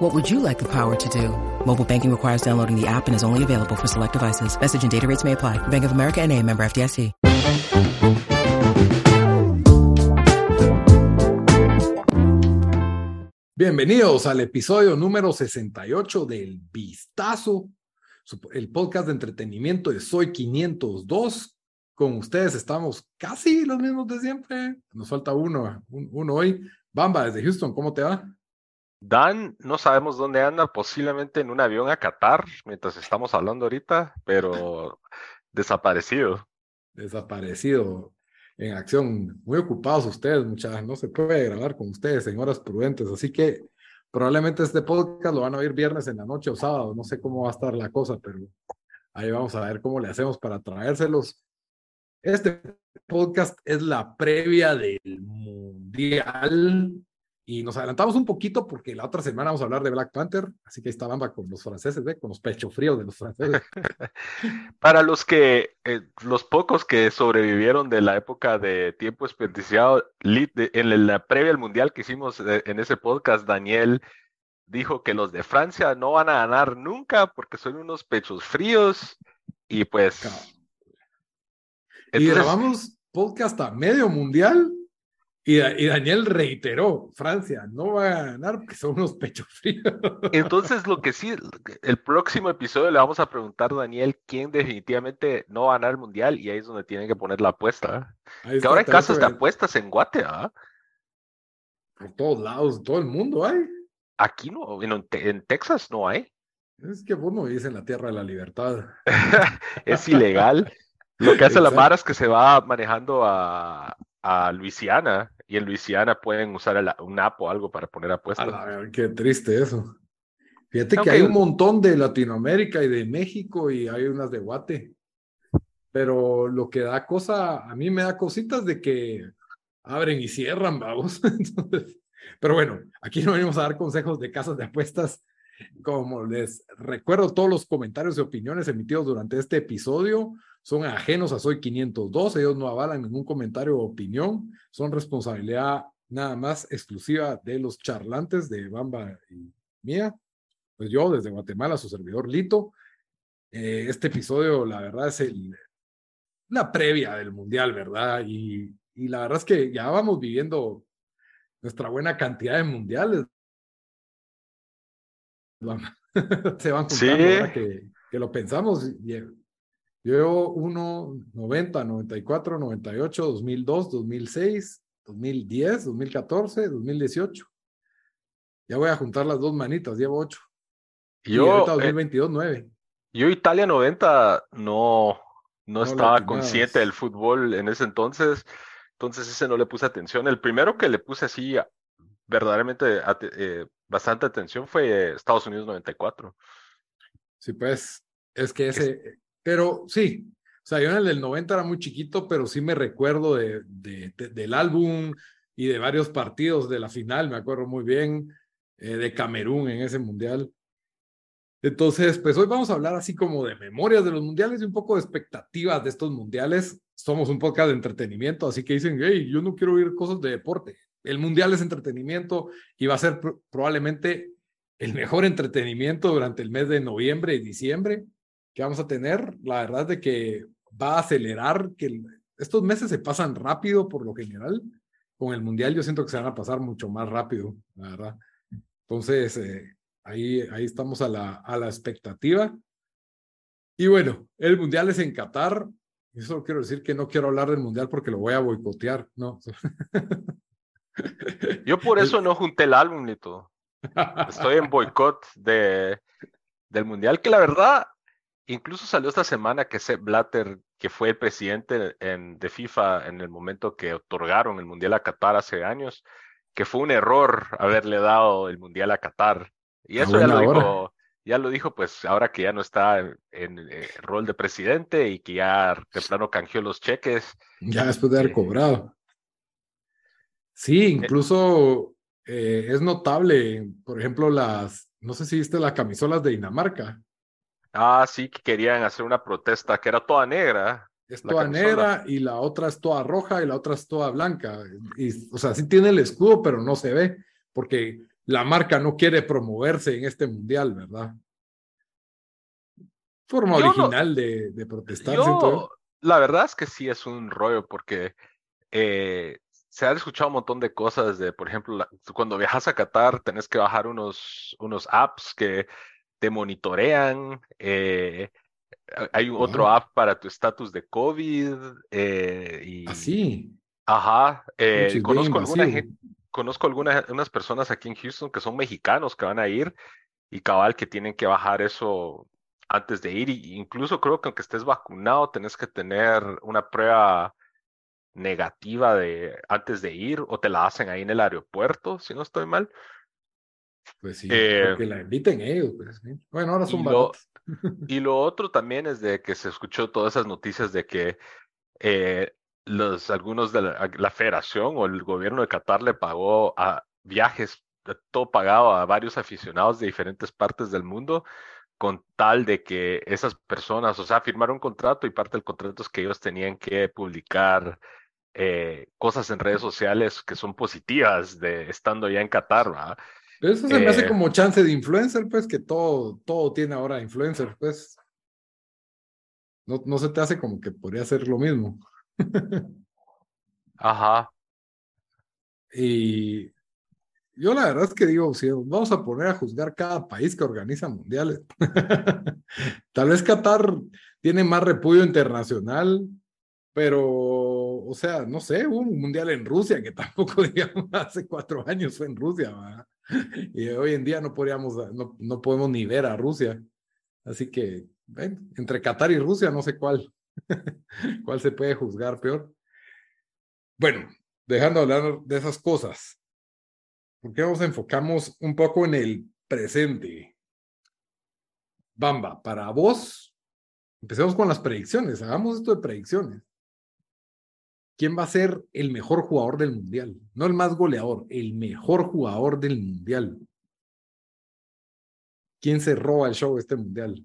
What would you like the power to do? Mobile banking requires downloading the app and is only available for select devices. Message and data rates may apply. Bank of America and a member FDIC. Bienvenidos al episodio número 68 del Vistazo, el podcast de entretenimiento de Soy 502. Con ustedes estamos casi los mismos de siempre. Nos falta uno, uno hoy. Bamba, desde Houston, ¿cómo te va? Dan, no sabemos dónde anda, posiblemente en un avión a Qatar, mientras estamos hablando ahorita, pero desaparecido. Desaparecido en acción. Muy ocupados ustedes, muchachos. No se puede grabar con ustedes en horas prudentes. Así que probablemente este podcast lo van a oír viernes en la noche o sábado. No sé cómo va a estar la cosa, pero ahí vamos a ver cómo le hacemos para traérselos. Este podcast es la previa del Mundial y nos adelantamos un poquito porque la otra semana vamos a hablar de Black Panther, así que ahí está Bamba con los franceses, ¿ve? con los pechos fríos de los franceses. Para los que, eh, los pocos que sobrevivieron de la época de tiempo desperdiciado, en la previa al mundial que hicimos eh, en ese podcast, Daniel dijo que los de Francia no van a ganar nunca porque son unos pechos fríos y pues... y grabamos podcast a medio mundial y, Daniel reiteró, Francia no va a ganar porque son unos pechos fríos. Entonces, lo que sí, el próximo episodio le vamos a preguntar a Daniel quién definitivamente no va a ganar el mundial y ahí es donde tienen que poner la apuesta. que ahora hay casos de apuestas en Guate, ¿ah? Por todos lados, todo el mundo hay. Aquí no, en, en Texas no hay. Es que vos no vivís en la tierra de la libertad. es ilegal. Lo que hace la Mara es que se va manejando a, a Luisiana y en Luisiana pueden usar un app o algo para poner apuestas. qué triste eso. Fíjate que hay un montón de Latinoamérica y de México y hay unas de Guate. Pero lo que da cosa, a mí me da cositas de que abren y cierran, vamos. pero bueno, aquí no venimos a dar consejos de casas de apuestas. Como les recuerdo, todos los comentarios y opiniones emitidos durante este episodio son ajenos a Soy 502, ellos no avalan ningún comentario o opinión, son responsabilidad nada más exclusiva de los charlantes de Bamba y mía. Pues yo desde Guatemala, su servidor Lito. Eh, este episodio, la verdad, es el, la previa del Mundial, ¿verdad? Y, y la verdad es que ya vamos viviendo nuestra buena cantidad de mundiales. Se van juntando que, que lo pensamos. Yo llevo 1, 90, 94, 98, 2002, 2006, 2010, 2014, 2018. Ya voy a juntar las dos manitas, llevo 8. Yo, y ahorita 2022, 9. Yo Italia 90 no, no, estaba consciente del fútbol en ese entonces, entonces ese no le puse atención. El primero que le puse así verdaderamente eh, bastante atención fue Estados Unidos 94. Sí, pues es que ese, pero sí, o sea, yo en el del 90 era muy chiquito, pero sí me recuerdo de, del álbum y de varios partidos de la final, me acuerdo muy bien, eh, de Camerún en ese mundial. Entonces, pues hoy vamos a hablar así como de memorias de los mundiales y un poco de expectativas de estos mundiales. Somos un podcast de entretenimiento, así que dicen, hey, yo no quiero oír cosas de deporte. El mundial es entretenimiento y va a ser probablemente el mejor entretenimiento durante el mes de noviembre y diciembre que vamos a tener, la verdad de que va a acelerar, que estos meses se pasan rápido por lo general. Con el Mundial yo siento que se van a pasar mucho más rápido, la verdad. Entonces, eh, ahí, ahí estamos a la, a la expectativa. Y bueno, el Mundial es en Qatar. Eso quiero decir que no quiero hablar del Mundial porque lo voy a boicotear, ¿no? Yo por eso no junté el álbum ni todo. Estoy en boicot de, del Mundial, que la verdad Incluso salió esta semana que Sepp Blatter, que fue el presidente en, de FIFA en el momento que otorgaron el Mundial a Qatar hace años, que fue un error haberle dado el Mundial a Qatar. Y eso ya lo dijo, ya lo dijo, pues ahora que ya no está en, el eh, rol de presidente y que ya de plano canjeó los cheques. Ya después de haber eh, cobrado. Sí, incluso es notable, por ejemplo, las, no sé si viste las camisolas de Dinamarca. Ah, sí, que querían hacer una protesta que era toda negra. Es toda negra y la otra es toda roja y la otra es toda blanca. Y, o sea, sí tiene el escudo, pero no se ve porque la marca no quiere promoverse en este mundial, ¿verdad? Forma original de, de protestar. la verdad es que sí es un rollo porque eh, se han escuchado un montón de cosas de, por ejemplo, cuando viajas a Qatar tenés que bajar unos, unos apps que te monitorean. Eh, hay otro app para tu estatus de COVID. Eh, y, Así. Ajá. Eh, conozco alguna gente, conozco algunas unas personas aquí en Houston que son mexicanos que van a ir y cabal que tienen que bajar eso antes de ir. Y incluso creo que aunque estés vacunado, tenés que tener una prueba negativa de antes de ir o te la hacen ahí en el aeropuerto, si no estoy mal. Pues sí, eh, que la inviten ellos. Pues, bueno, ahora son baratos. Y lo otro también es de que se escuchó todas esas noticias de que eh, los, algunos de la, federación o el gobierno de Qatar le pagó a viajes, todo pagado a varios aficionados de diferentes partes del mundo con tal de que esas personas, o sea, firmaron un contrato y parte del contrato es que ellos tenían que publicar eh, cosas en redes sociales que son positivas de estando ya en Qatar, ¿verdad? Pero eso se me hace eh, como chance de influencer, pues, que todo, todo tiene ahora influencer, pues. No, no se te hace como que podría ser lo mismo. Ajá. Y yo la verdad es que digo, si vamos a poner a juzgar cada país que organiza mundiales. Tal vez Qatar tiene más repudio internacional, pero, o sea, no sé, hubo un mundial en Rusia que tampoco, digamos, hace cuatro años fue en Rusia, ¿verdad? y hoy en día no podríamos, no, no podemos ni ver a Rusia. Así que, entre Qatar y Rusia, no sé cuál, cuál se puede juzgar peor. Bueno, dejando de hablar de esas cosas, ¿por qué nos enfocamos un poco en el presente? Bamba, para vos, empecemos con las predicciones, hagamos esto de predicciones. ¿Quién va a ser el mejor jugador del mundial? No el más goleador, el mejor jugador del mundial. ¿Quién se roba el show de este mundial?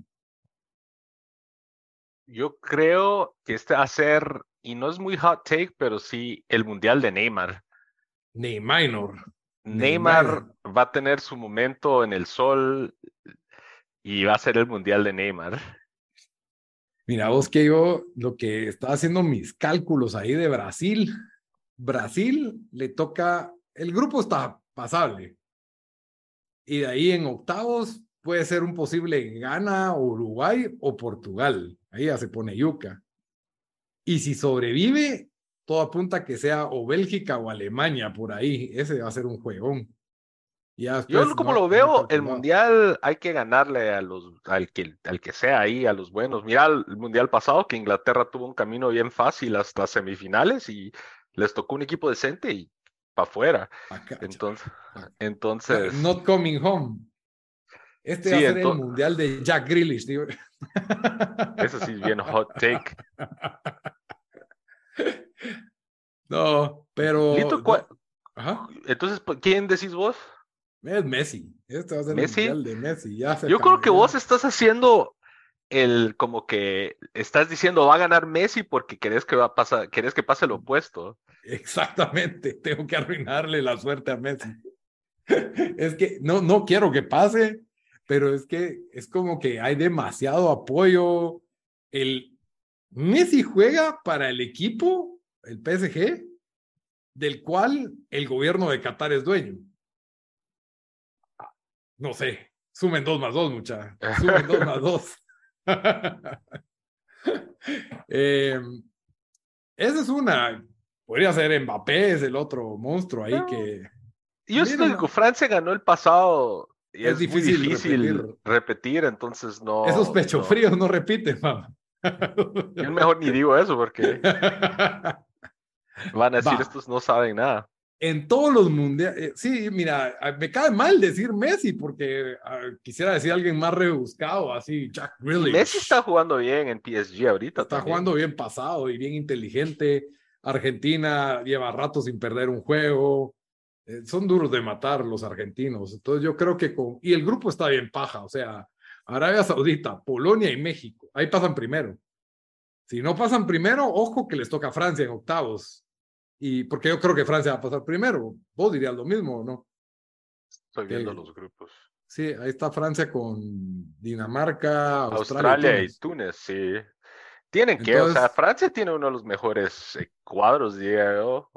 Yo creo que este va a ser, y no es muy hot take, pero sí el mundial de Neymar. Neymar. Neymar va a tener su momento en el sol y va a ser el mundial de Neymar. Mira, vos que yo lo que estaba haciendo mis cálculos ahí de Brasil, Brasil le toca, el grupo está pasable. Y de ahí en octavos puede ser un posible Ghana, Uruguay o Portugal. Ahí ya se pone yuca. Y si sobrevive, todo apunta que sea o Bélgica o Alemania por ahí. Ese va a ser un juegón. Yo como lo veo, el mundial hay que ganarle a los, al que, al que sea ahí, a los buenos. Mira el mundial pasado que Inglaterra tuvo un camino bien fácil hasta semifinales y les tocó un equipo decente y para afuera. Entonces, entonces. Not coming home. Este va a ser el mundial de Jack Grealish, digo. Eso sí es bien hot take. No, pero. Entonces, ¿quién decís vos? Es Messi. Este va a ser el mundial de Messi. Yo creo que vos estás haciendo el como que estás diciendo va a ganar Messi porque querés que va a pasar, querés que pase lo opuesto. Exactamente, tengo que arruinarle la suerte a Messi. es que no, no quiero que pase, pero es que es como que hay demasiado apoyo. El Messi juega para el equipo, el PSG, del cual el gobierno de Qatar es dueño no sé, sumen dos más dos, mucha. Sumen dos más dos. eh, esa es una. Podría ser Mbappé, es el otro monstruo ahí que. Yo siento que Francia ganó el pasado y es, difícil, repetir. entonces no. Esos pecho fríos no repiten, mamá. Yo mejor ni digo eso porque van a decir estos no saben nada. En todos los mundiales, eh, sí, mira, me cae mal decir Messi porque ah, quisiera decir alguien más rebuscado, así, Jack Grealish. Messi está jugando bien en PSG ahorita. Está jugando bien pasado y bien inteligente. Argentina lleva rato sin perder un juego. Eh, son duros de matar los argentinos. Entonces yo creo que con... Y el grupo está bien paja, o sea, Arabia Saudita, Polonia y México. Ahí pasan primero. Si no pasan primero, ojo que les toca a Francia en octavos. Y porque yo creo que Francia va a pasar primero. Vos dirías lo mismo, ¿no? Estoy viendo los grupos. Sí, ahí está Francia con Dinamarca, Australia, y, Túnez. sí. Tienen que, o sea, Francia tiene uno de los mejores eh, cuadros, diría yo.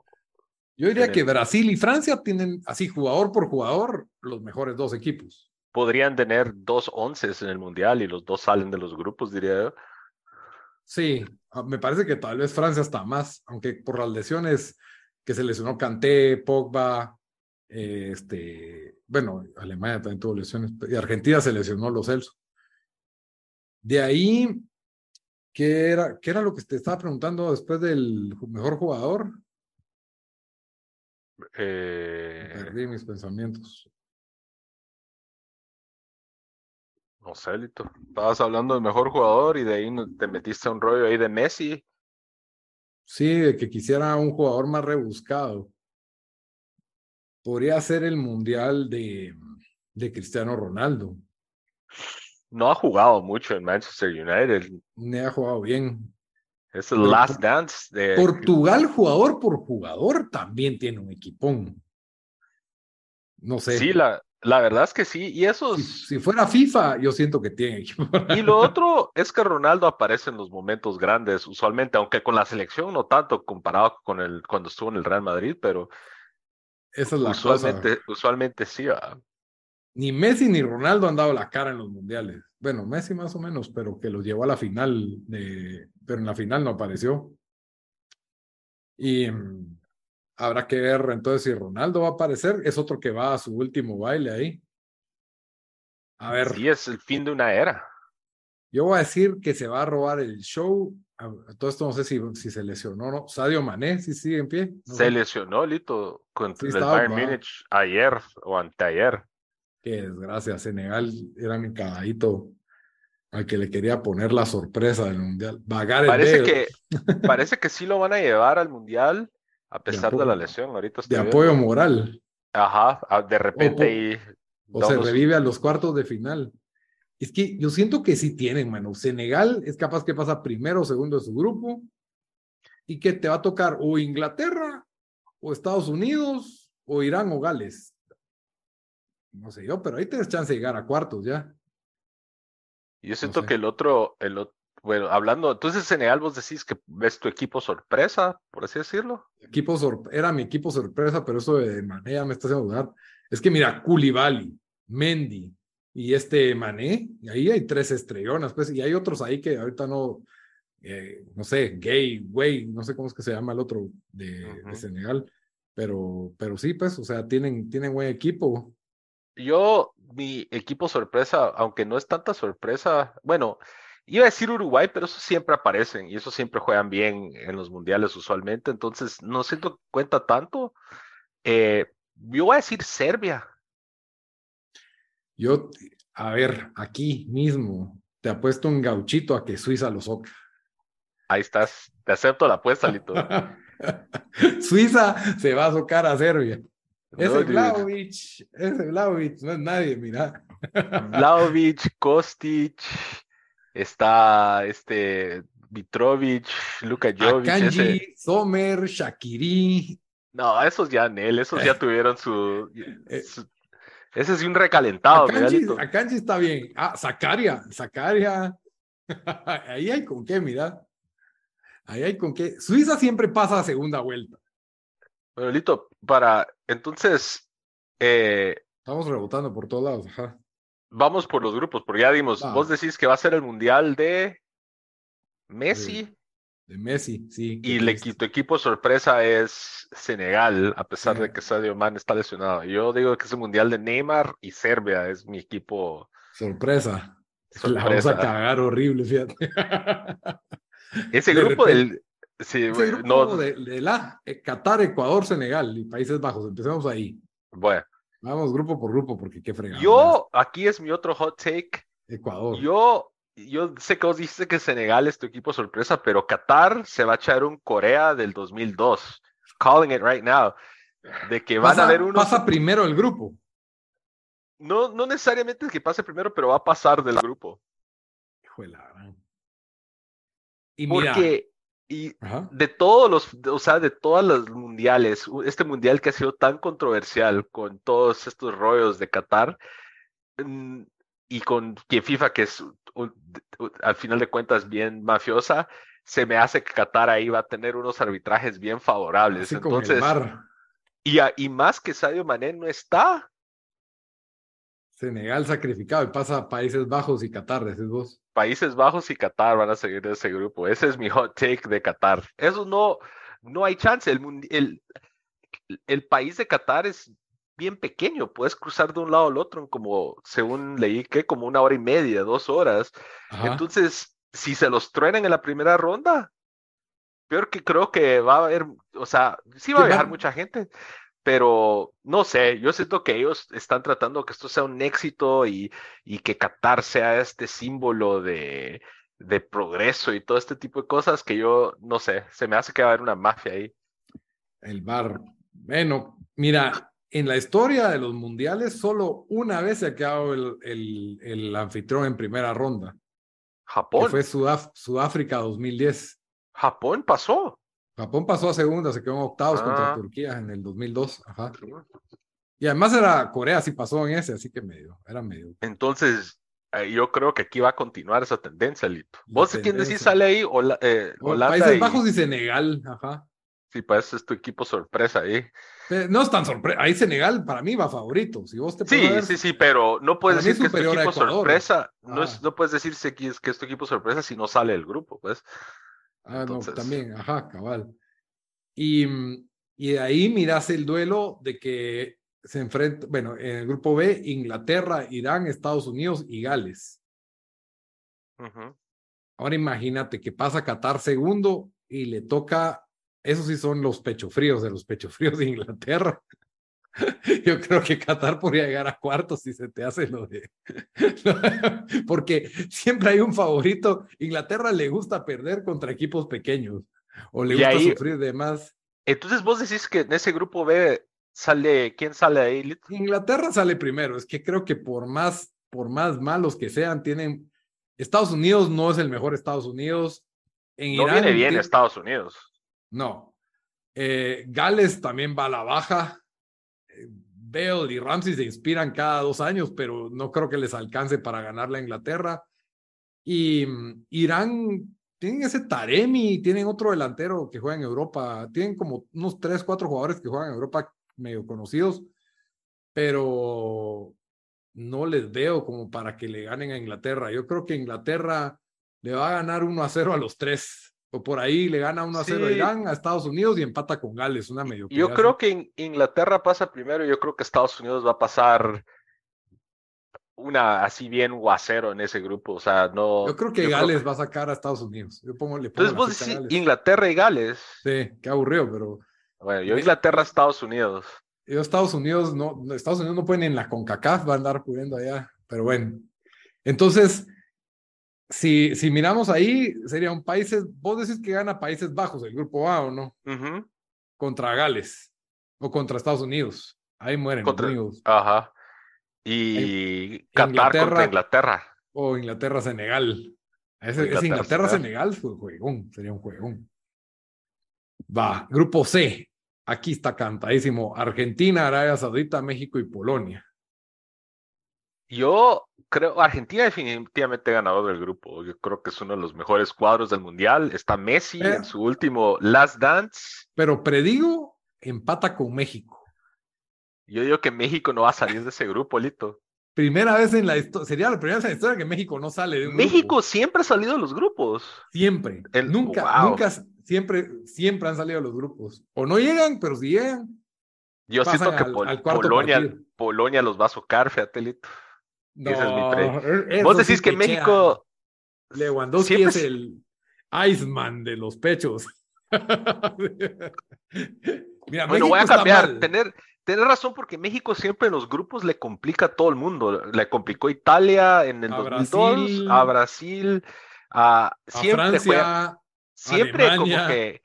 Yo diría que Brasil y Francia tienen, así, jugador por jugador, los mejores dos equipos. Podrían tener dos onces en el Mundial y los dos salen de los grupos, diría yo. Sí, ah, me parece que tal vez Francia está más, aunque por las lesiones que se lesionó Kanté, Pogba, este, bueno, Alemania también tuvo lesiones, y Argentina se lesionó los Celso. De ahí, ¿qué era, ¿qué era lo que te estaba preguntando después del mejor jugador? Eh... Perdí mis pensamientos. No sé, Lito. Estabas hablando del mejor jugador y de ahí te metiste a un rollo ahí de Messi. Sí, de que quisiera un jugador más rebuscado. Podría ser el mundial de, de Cristiano Ronaldo. No ha jugado mucho en Manchester United. Ni ha jugado bien. Es el last dance de. Portugal, jugador por jugador, también tiene un equipón. No sé. Sí, la, la verdad es que sí, y eso Si, fuera FIFA, yo siento que tiene Y lo otro es que Ronaldo aparece en los momentos grandes, usualmente, aunque con la selección no tanto comparado con el cuando estuvo en el Real Madrid, pero Esa es la usualmente, usualmente sí. Ni Messi ni Ronaldo han dado la cara en los mundiales. Bueno, Messi más o menos, pero que los llevó a la final, de, pero en la final no apareció. Y mm, Habrá que ver entonces si Ronaldo va a aparecer. Es otro que va a su último baile ahí. A ver. Sí, es el fin de una era. Yo voy a decir que se va a robar el show. Todo esto no sé si, si se lesionó o no. Sadio Mané, si sigue en pie. se lesionó, Lito, contra el Bayern Múnich ayer o anteayer. Qué desgracia. Senegal era mi caballito al que le quería poner la sorpresa del mundial. parece que parece que sí lo van a llevar al mundial a pesar de, la lesión, ahorita De apoyo moral. Ajá, de repente o, se revive a los cuartos de final. Es que yo siento que sí tienen, mano. Senegal es capaz que pasa primero o segundo de su grupo y que te va a tocar o Inglaterra o Estados Unidos o Irán o Gales. No sé yo, pero ahí tienes chance de llegar a cuartos ya. Yo siento que el otro, el, bueno, hablando, entonces Senegal vos decís que ves tu equipo sorpresa, por así decirlo. Equipo era mi equipo sorpresa, pero eso de Mané me está haciendo dudar. Es que mira, Koulibaly, Mendy y este Mané, y ahí hay tres estrellonas, pues, y hay otros ahí que ahorita no, eh, no sé, Gay, Way, no sé cómo es que se llama el otro de, Senegal, pero, pero sí, pues, o sea, tienen, tienen buen equipo. Yo, mi equipo sorpresa, aunque no es tanta sorpresa, bueno, Iba a decir Uruguay, pero eso siempre aparecen y eso siempre juegan bien en los mundiales usualmente, entonces no siento cuenta tanto. Eh, yo voy a decir Serbia. Yo, a ver, aquí mismo, te apuesto un gauchito a que Suiza lo soca. Ahí estás, te acepto la apuesta, Lito. Suiza se va a socar a Serbia. Ese Vlaovic, ese Vlaovic, no es nadie, mira. Vlaovic, Kostic, Está este Mitrovic, Luka Jovic. Akanji, Sommer, Shakiri. No, esos ya, Nel, esos ya tuvieron su, eh, Ese es un recalentado. Akanji, está bien. Ah, Zakaria, Zakaria. Ahí hay con qué, mira. Ahí hay con qué. Suiza siempre pasa a segunda vuelta. Bueno, Lito, para entonces. Eh, Estamos rebotando por todos lados, ajá. Vamos por los grupos, porque ya dimos, ah. vos decís que va a ser el mundial de Messi. De, Messi, sí. Y le, tu equipo sorpresa es Senegal, a pesar de que Sadio Man está lesionado. Yo digo que es el mundial de Neymar y Serbia es mi equipo. Sorpresa. La vamos a cagar horrible, fíjate. Ese grupo del, Sí, Ese güey, grupo no, de, de la eh, Qatar, Ecuador, Senegal y Países Bajos. Empecemos ahí. bueno. Vamos grupo por grupo porque qué fregado. Yo, aquí es mi otro hot take. Ecuador. Yo, yo sé que vos dijiste que Senegal es tu equipo sorpresa, pero Qatar se va a echar un Corea del 2002. Calling it right now. De que van pasa, a haber unos. pasa primero el grupo. No, no necesariamente es que pase primero, pero va a pasar del grupo. Hijo de la gran. Y mira, Porque, y ajá, de todos los, o sea, de todas las mundiales, este mundial que ha sido tan controversial con todos estos rollos de Qatar, mm, y con que FIFA, que es al final de cuentas bien mafiosa, se me hace que Qatar ahí va a tener unos arbitrajes bien favorables. así Entonces, y, a- y más que Sadio Mané no está, Senegal sacrificado y pasa a Países Bajos y Qatar, decís vos. Países Bajos y Qatar van a seguir en ese grupo. Ese es mi hot take de Qatar. Eso no, no hay chance. El, el, el país de Qatar es bien pequeño. Puedes cruzar de un lado al otro en como, según leí, que como una hora y media, dos horas. Ajá. Entonces, si se los truenan en la primera ronda, peor que creo que va a haber, o sea, sí va a viajar mucha gente, pero no sé, yo siento que ellos están tratando que esto sea un éxito y, y que Qatar sea este símbolo de, de progreso y todo este tipo de cosas que yo, no sé, se me hace que va a haber una mafia ahí. El VAR. Bueno, mira, en la historia de los mundiales, solo una vez se ha quedado el, el, el anfitrión en primera ronda, que Japón, fue Sudáfrica 2010. Japón pasó. Japón pasó a segunda, se quedó en octavos contra Ah. Turquía en el 2002. Ajá. Y además era Corea, sí pasó en ese, así que medio, era medio. Entonces, eh, yo creo que aquí va a continuar esa tendencia, Lito. ¿Vos quién decís sale ahí? Hola- eh, O Holanda Países y- Bajos y Senegal, ajá. Sí, pues es tu equipo sorpresa ahí. Eh, No es tan sorpresa. Ahí Senegal para mí va favorito. Si vos te pones a Sí, ver- sí, sí, pero no puedes es decir que es tu equipo sorpresa. No, es, no puedes decir es- que es tu equipo sorpresa si no sale del grupo, pues. Ah, Entonces- no, también, ajá, cabal. Y, y de ahí miras el duelo de que se enfrenta, bueno, en el grupo B, Inglaterra, Irán, Estados Unidos y Gales. Ujú. Ahora imagínate que pasa Qatar segundo y le toca, esos sí son los pechofríos de los pechofríos de Inglaterra. Yo creo que Qatar podría llegar a cuartos si se te hace lo de... Porque siempre hay un favorito. Inglaterra le gusta perder contra equipos pequeños o le Y gusta ahí- sufrir de más. Entonces vos decís que en ese grupo B sale, ¿quién sale ahí? Inglaterra sale primero. Es que creo que por más, por más malos que sean, tienen... Estados Unidos no es el mejor Estados Unidos. En No Irán viene bien ti- Estados Unidos. No. Eh, Gales también va a la baja. Bale y Ramsey se inspiran cada dos años, pero no creo que les alcance para ganar a Inglaterra. Y mm, Irán tienen ese Taremi, tienen otro delantero que juega en Europa. Tienen como unos tres, cuatro jugadores que juegan en Europa medio conocidos, pero no les veo como para que le ganen a Inglaterra. Yo creo que Inglaterra le va a ganar 1 a 0 a los tres. O por ahí le gana 1 a 0 a Sí. Irán, a Estados Unidos y empata con Gales, una medio. Yo creo que In- Inglaterra pasa primero yo creo que Estados Unidos va a pasar una así bien 1 a 0 en ese grupo. O sea, no. Yo creo que yo Gales va a sacar a Estados Unidos. Yo pongo, le pongo Entonces vos a decís Gales. Inglaterra y Gales. Sí, qué aburrido, pero Bueno, yo Inglaterra, Estados Unidos. yo Estados Unidos no, no- Estados Unidos no pueden en la CONCACAF, va a andar pudiendo allá, pero bueno. Entonces, si, si miramos ahí, sería un países, vos decís que gana Países Bajos, el grupo A o no, contra Gales o contra Estados Unidos. Ahí mueren los Contra- amigos. Ajá. Y Qatar Inglaterra- contra Inglaterra. O Inglaterra-Senegal. Ese, Inglaterra, Inglaterra-Senegal fue juegón, sería un juegón. Va, grupo C. Aquí está cantadísimo. Argentina, Arabia Saudita, México y Polonia. Yo creo, Argentina definitivamente ganador del grupo. Yo creo que es uno de los mejores cuadros del mundial. Está Messi en su último Last Dance. Pero predigo, empata con México. Yo digo que México no va a salir de ese grupo, Lito. Primera vez en la historia, sería la primera vez en la historia que México no sale de un grupo. México siempre ha salido de los grupos. Siempre. El- nunca, wow. nunca, siempre, siempre han salido los grupos. O no llegan, pero si llegan, Yo siento que al- Pol- al cuarto Polonia, partido. Polonia los va a socar, fíjate, Lito. No. Es mi pre- Vos sí decís que pechea. México Lewandowski siempre es el Iceman de los pechos. bueno, voy a cambiar. Tener, tener razón porque México siempre en los grupos le complica a todo el mundo. Le complicó a Italia en el 2002, a Brasil, a, siempre Francia, siempre como que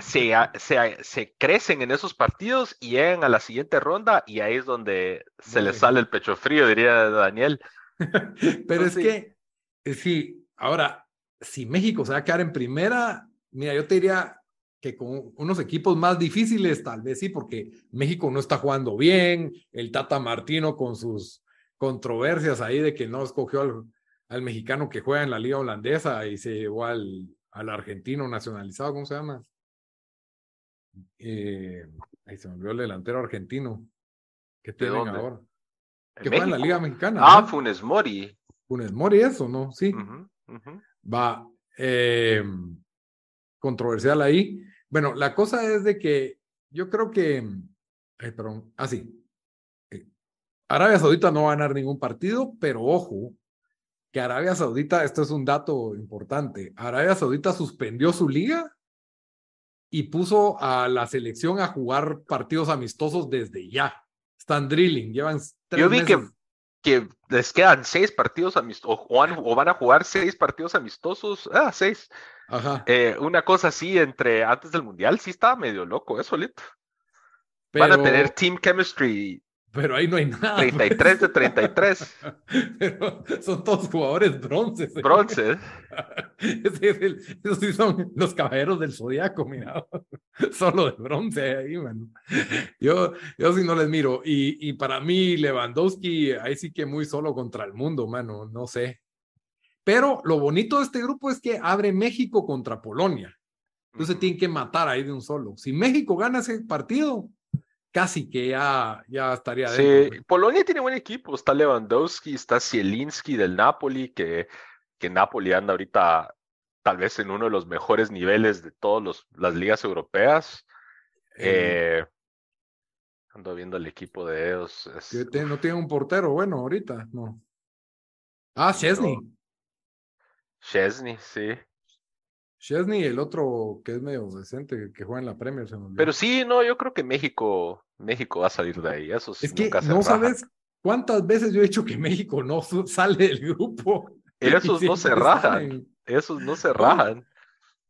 se, se, se, crecen en esos partidos y llegan a la siguiente ronda y ahí es donde se les sale el pecho frío, diría Daniel. Pero es que, eh, sí, ahora, si México se va a quedar en primera, mira, yo te diría que con unos equipos más difíciles, tal vez sí, porque México no está jugando bien, el Tata Martino con sus controversias ahí de que no escogió al, al mexicano que juega en la liga holandesa y se llevó al, al argentino nacionalizado, ¿cómo se llama? Eh, ahí se me olvidó el delantero argentino. ¿Qué tienen ahora? Que juega en la Liga Mexicana. Ah, Funes Mori. Funes Mori, eso, ¿no? Sí. Va. Eh, controversial ahí. Bueno, la cosa es de que yo creo que. Ay, perdón. Ah, sí. Eh, Arabia Saudita no va a ganar ningún partido, pero ojo, que Arabia Saudita, esto es un dato importante, Arabia Saudita suspendió su liga y puso a la selección a jugar partidos amistosos desde ya. Están drilling, llevan tres Yo vi que, que les quedan seis partidos amistosos, o, van a jugar seis partidos amistosos, ah, seis. Ajá. Eh, una cosa así entre antes del Mundial, sí estaba medio loco, eso, solito. Van a tener team chemistry pero ahí no hay nada. 33 de 33. Pero son todos jugadores bronces. Bronces. esos sí son los caballeros del zodiaco, mira. Solo de bronce ahí, mano. Yo, yo sí no les miro. Y, y para mí, Lewandowski, ahí sí que muy solo contra el mundo, mano. No sé. Pero lo bonito de este grupo es que abre México contra Polonia. Entonces tienen que matar ahí de un solo. Si México gana ese partido, casi que ya, ya estaría dentro. Sí, Polonia tiene buen equipo, está Lewandowski, está Zielinski del Napoli, que, que Napoli anda ahorita tal vez en uno de los mejores niveles de todas las ligas europeas. Eh, ando viendo el equipo de ellos. no tiene un portero bueno ahorita, no. Ah, Chesney. Chesney, sí. Chesney, el otro que es medio decente, que juega en la Premier. Pero sí, no, yo creo que México, México va a salir de ahí. Eso es que no sabes cuántas veces yo he dicho que México no sale del grupo. Esos no se rajan. Esos no se rajan.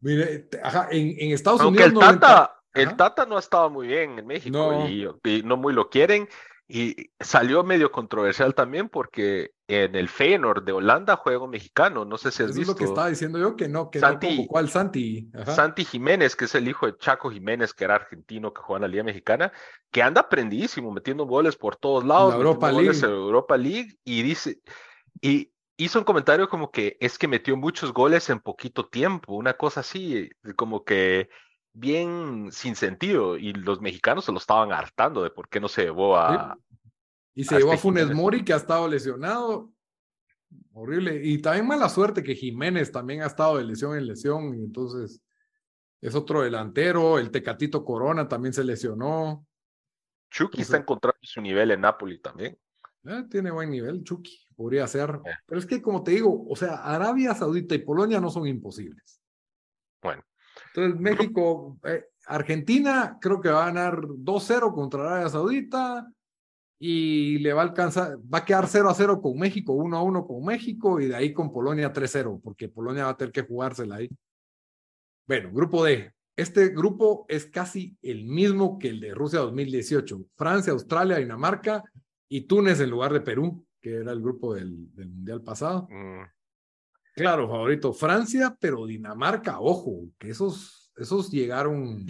Mire, ajá, en, en Estados Aunque Unidos. El Tata, el Tata no estaba muy bien en México y no muy lo quieren. Y salió medio controversial también porque en el Feyenoord de Holanda juega un mexicano, no sé si has visto. Es lo que estaba diciendo yo, que no, que Santi, no ¿Cuál Santi? Santi Jiménez, que es el hijo de Chaco Jiménez, que era argentino, que juega en la Liga Mexicana, que anda aprendidísimo, metiendo goles por todos lados. La Europa League. Europa League. Y dice, y hizo un comentario como que es que metió muchos goles en poquito tiempo, una cosa así, como que bien sin sentido y los mexicanos se lo estaban hartando de por qué no se llevó a... Y se llevó a Funes Mori que ha estado lesionado. Horrible. Y también mala suerte que Jiménez también ha estado de lesión en lesión y entonces es otro delantero. El Tecatito Corona también se lesionó. Chucky está encontrando su nivel en Napoli también. Eh, tiene buen nivel, Chucky, podría ser. Eh. Pero es que, como te digo, o sea, Arabia Saudita y Polonia no son imposibles. Bueno, entonces, México, eh, Argentina creo que va a ganar 2-0 contra Arabia Saudita y le va a alcanzar, va a quedar 0 a 0 con México, 1 a 1 con México y de ahí con Polonia 3-0, porque Polonia va a tener que jugársela ahí. Bueno, grupo D. Este grupo es casi el mismo que el de Rusia 2018. Francia, Australia, Dinamarca y Túnez en lugar de Perú, que era el grupo del, Mundial pasado. Mm. Claro, favorito Francia, pero Dinamarca, ojo, que esos, esos llegaron,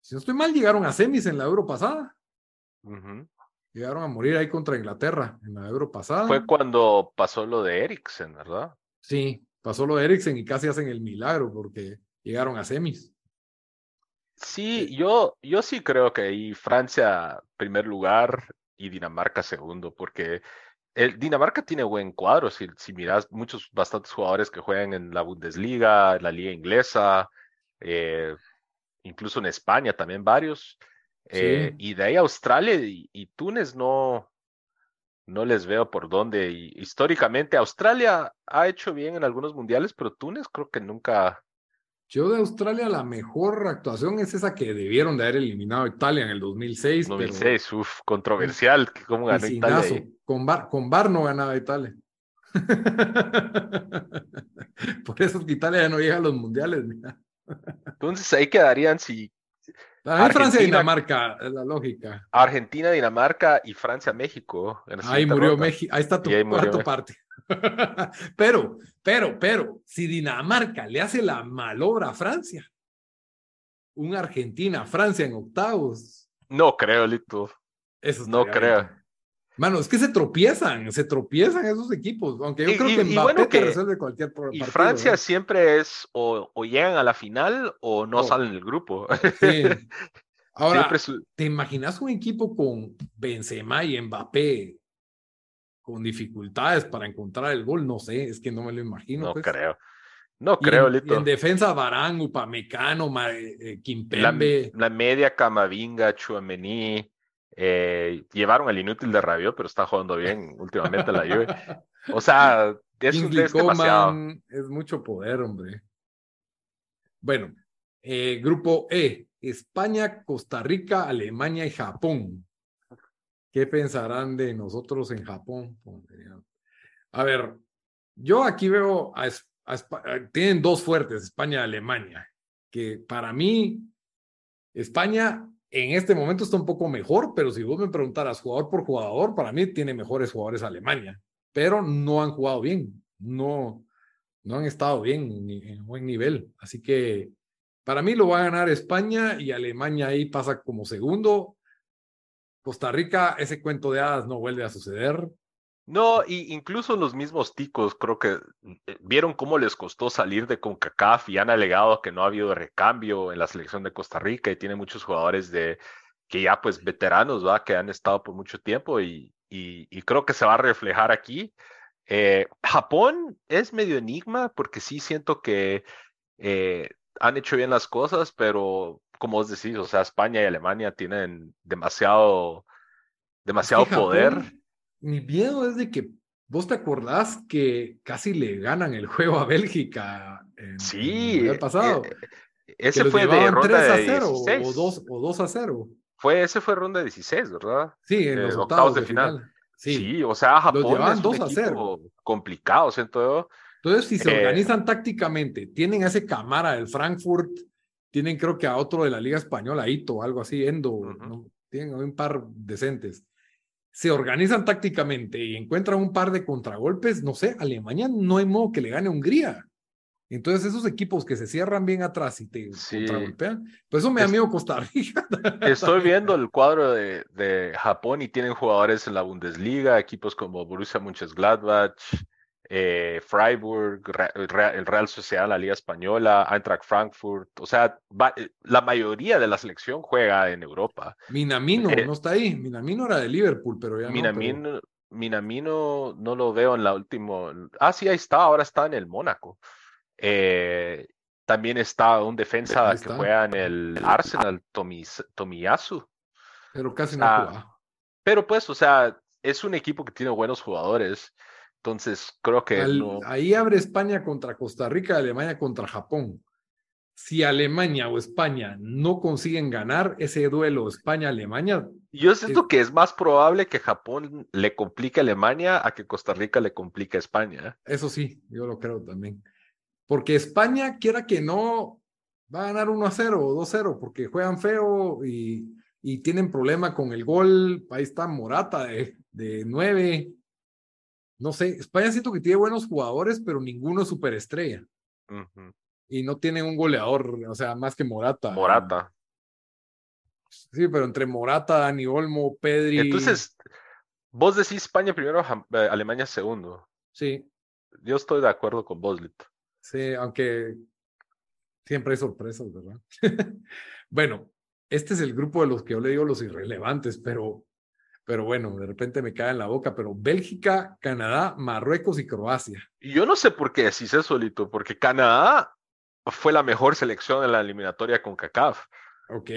si no estoy mal, llegaron a semis en la Euro pasada. Llegaron a morir ahí contra Inglaterra en la Euro pasada. Fue cuando pasó lo de Eriksen, ¿verdad? Sí, pasó lo de Eriksen y casi hacen el milagro porque llegaron a semis. Sí, yo, yo sí creo que ahí Francia primer lugar y Dinamarca segundo, porque el Dinamarca tiene buen cuadro, si, si miras muchos, bastantes jugadores que juegan en la Bundesliga, en la liga inglesa, eh, incluso en España también varios. Eh, y de ahí Australia y, Túnez no, no les veo por dónde. Y, históricamente Australia ha hecho bien en algunos mundiales, pero Túnez creo que nunca, Yo de Australia la mejor actuación es esa que debieron de haber eliminado a Italia en el 2006. 2006, pero... uff, controversial. ¿Cómo ganó Italia? Con Bar, con Bar no ganaba Italia. Por eso Italia ya no llega a los mundiales. Entonces ahí quedarían si. Ahí Francia Dinamarca, es la lógica. Argentina, Dinamarca y Francia, México. ahí murió México. Ahí está tu cuarto parte. pero, pero, pero, si Dinamarca le hace la malobra a Francia, un Argentina-Francia en octavos. No creo, Lito. Eso no creo. Mano, es que se tropiezan, se tropiezan esos equipos, aunque yo creo que Mbappé te resuelve cualquier problema. Y Francia siempre es o, llegan a la final o no salen del grupo. Sí. Ahora, ¿te imaginas un equipo con Benzema y Mbappé con dificultades para encontrar el gol? No sé, es que no me lo imagino. No pues. creo. No creo, en, Lito. en defensa, Barán, Upamecano, eh, Kimpembe. La, la media, Camavinga, Chuamení. Eh, llevaron al inútil de Rabiot, pero está jugando bien últimamente la Juve. O sea, es, es demasiado. Es mucho poder, hombre. Bueno, eh, grupo E, España, Costa Rica, Alemania y Japón. ¿Qué pensarán de nosotros en Japón? A ver, yo aquí veo a, tienen dos fuertes, España y Alemania, que para mí España en este momento está un poco mejor, pero si vos me preguntaras jugador por jugador, para mí tiene mejores jugadores Alemania, pero no han jugado bien, no, no han estado bien en buen nivel. Así que para mí lo va a ganar España y Alemania ahí pasa como segundo. Costa Rica, ese cuento de hadas no vuelve a suceder. No, y incluso los mismos ticos creo que eh, vieron cómo les costó salir de CONCACAF y han alegado que no ha habido recambio en la selección de Costa Rica y tiene muchos jugadores de que ya pues veteranos, ¿va? Que han estado por mucho tiempo y, y, creo que se va a reflejar aquí. Eh, Japón es medio enigma porque sí siento que eh, han hecho bien las cosas, pero como vos decís, o sea, España y Alemania tienen demasiado, demasiado poder mi miedo es de que vos te acordás que casi le ganan el juego a Bélgica en, sí, el pasado. Eh, eh, ese fue de ronda 3 a 0 o 2, o 2 a 0. Fue, ese fue ronda 16, ¿verdad? Sí, en los octavos, de, final. Sí. o sea, Japón es un 2 a 0. complicado, siento yo. Entonces, si se eh, organizan tácticamente, tienen a ese Camara del Frankfurt, tienen creo que a otro de la Liga Española, Ito, algo así, Endo, ¿no? tienen un par decentes se organizan tácticamente y encuentran un par de contragolpes, no sé, Alemania no hay modo que le gane a Hungría. Entonces, esos equipos que se cierran bien atrás y te contragolpean, pues eso me da miedo Costa Rica. Estoy viendo el cuadro de, de, Japón y tienen jugadores en la Bundesliga, equipos como Borussia Mönchengladbach, eh, Freiburg, el Real Sociedad, la Liga Española, Eintracht Frankfurt, o sea, eh, la mayoría de la selección juega en Europa. Minamino eh, no está ahí, Minamino era de Liverpool, pero ya Minamino, no. Minamino no lo veo en la última. Ah, sí, ahí está, ahora está en el Mónaco. también está un defensa que juega en el Arsenal, Tomiyasu. Pero casi no juega. Pero pues, o sea, es un equipo que tiene buenos jugadores. Entonces, creo que. Ahí abre España contra Costa Rica, Alemania contra Japón. Si Alemania o España no consiguen ganar ese duelo España-Alemania. Yo siento que es más probable que Japón le complique a Alemania a que Costa Rica le complique a España. Eso sí, yo lo creo también. Porque España, quiera que no, va a ganar 1 a 0 o 2 a 0, porque juegan feo y, y tienen problema con el gol. Ahí está Morata de, de 9 no sé, España siento que tiene buenos jugadores, pero ninguno es superestrella. Y no tiene un goleador, o sea, más que Morata. Morata. Sí, pero entre Morata, Dani Olmo, Pedri. Entonces, vos decís España primero, eh, Alemania segundo. Sí. Yo estoy de acuerdo con vos, Lito. Sí, aunque siempre hay sorpresas, ¿verdad? bueno, este es el grupo de los que yo le digo los irrelevantes, pero pero bueno, de repente me cae en la boca, pero Bélgica, Canadá, Marruecos y Croacia. Yo no sé por qué decís eso, Lito, porque Canadá fue la mejor selección en la eliminatoria con CACAF. Ok.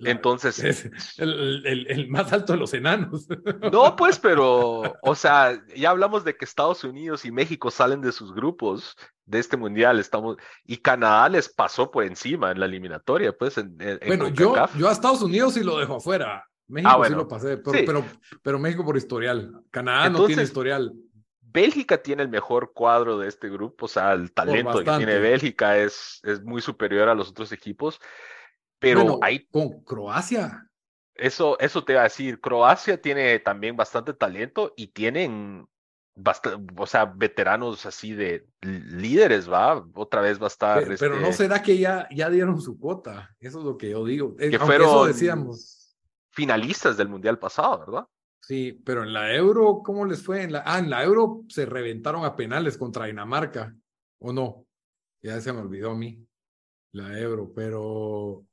Entonces. el, el, el, más alto de los enanos. No, pues, pero, o sea, ya hablamos de que Estados Unidos y México salen de sus grupos de este mundial estamos y Canadá les pasó por encima en la eliminatoria, pues. En, bueno, yo, yo a Estados Unidos sí lo dejo afuera. México sí lo pasé, pero, pero, México por historial. Canadá no tiene historial. Bélgica tiene el mejor cuadro de este grupo, o sea, el talento que tiene Bélgica es, es muy superior a los otros equipos. Pero hay. Con Croacia. Eso, eso te iba a decir. Croacia tiene también bastante talento y tienen o sea, veteranos así de líderes, ¿va? Otra vez va a estar. Pero, no este será que ya, ya dieron su cuota. Eso es lo que yo digo. Eh, que fueron decíamos. Finalistas del mundial pasado, ¿verdad? Sí, pero en la Euro, ¿cómo les fue? En la, ah, en la Euro se reventaron a penales contra Dinamarca, ¿o no? Ya se me olvidó a mí la Euro, pero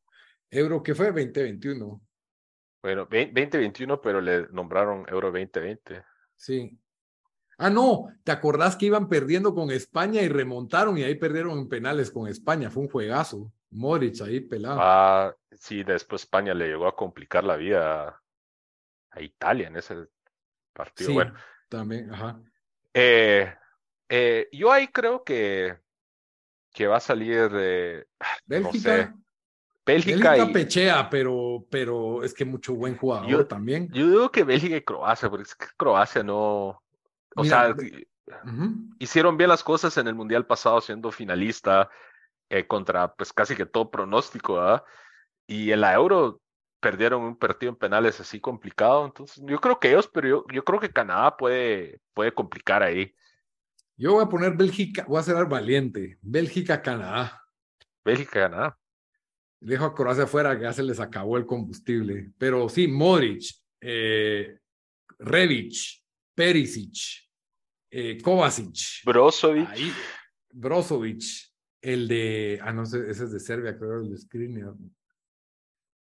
Euro, ¿qué fue? 2021. Bueno, 2021, pero le nombraron Euro 2020. Sí, Ah, no, ¿te acordás que iban perdiendo con España y remontaron y ahí perdieron en penales con España? Fue un juegazo. Moritz ahí pelado. Ah, sí, después España le llegó a complicar la vida a, Italia en ese partido. Sí, bueno, también, ajá. Eh, eh, yo ahí creo que, que va a salir de. Bélgica. Bélgica, Bélgica pechea, pero, pero es que mucho buen jugador también. Yo digo que Bélgica y Croacia, porque es que Croacia no, o sea, hicieron bien las cosas en el Mundial pasado siendo finalista eh, contra pues casi que todo pronóstico, ¿verdad? Y en la Euro perdieron un partido en penales así complicado. Entonces, yo creo que ellos, pero yo, yo creo que Canadá puede, puede complicar ahí. Yo voy a poner Bélgica, voy a ser valiente. Bélgica-Canadá. Bélgica-Canadá. Dejo a Croacia afuera que ya se les acabó el combustible. Pero sí, Modric, eh, Revic, Perisic, eh, Kovacic. Brozovic. Brozovic. El de. Ah, no sé, ese es de Serbia, creo, el de Skriniar.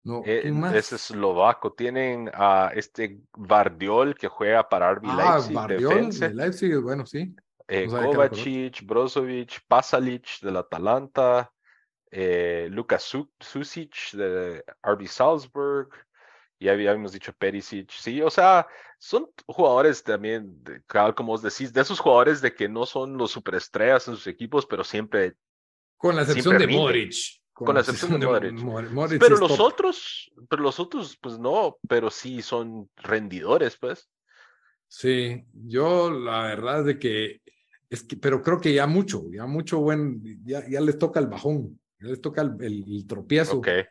No, eh, ese es eslovaco. Tienen a este Vardiol que juega para RB ah, Leipzig. Vardiol de Leipzig, bueno, sí. Eh, Kovacic, Brozovic, Pasalic del Atalanta, eh, Lukas Susic de RB Salzburg, ya habíamos dicho Perisic, sí, o sea, son jugadores también, como os decís, de esos jugadores de que no son los superestrellas en sus equipos, pero siempre. Con la excepción de Modric. Con, la excepción de Modric. pero los otros, pero los otros, pues no, pero sí son rendidores, pues. Sí, yo la verdad es de que, es que, pero creo que ya mucho, ya mucho buen, ya, ya les toca el bajón, ya les toca el, el, tropiezo. Okay.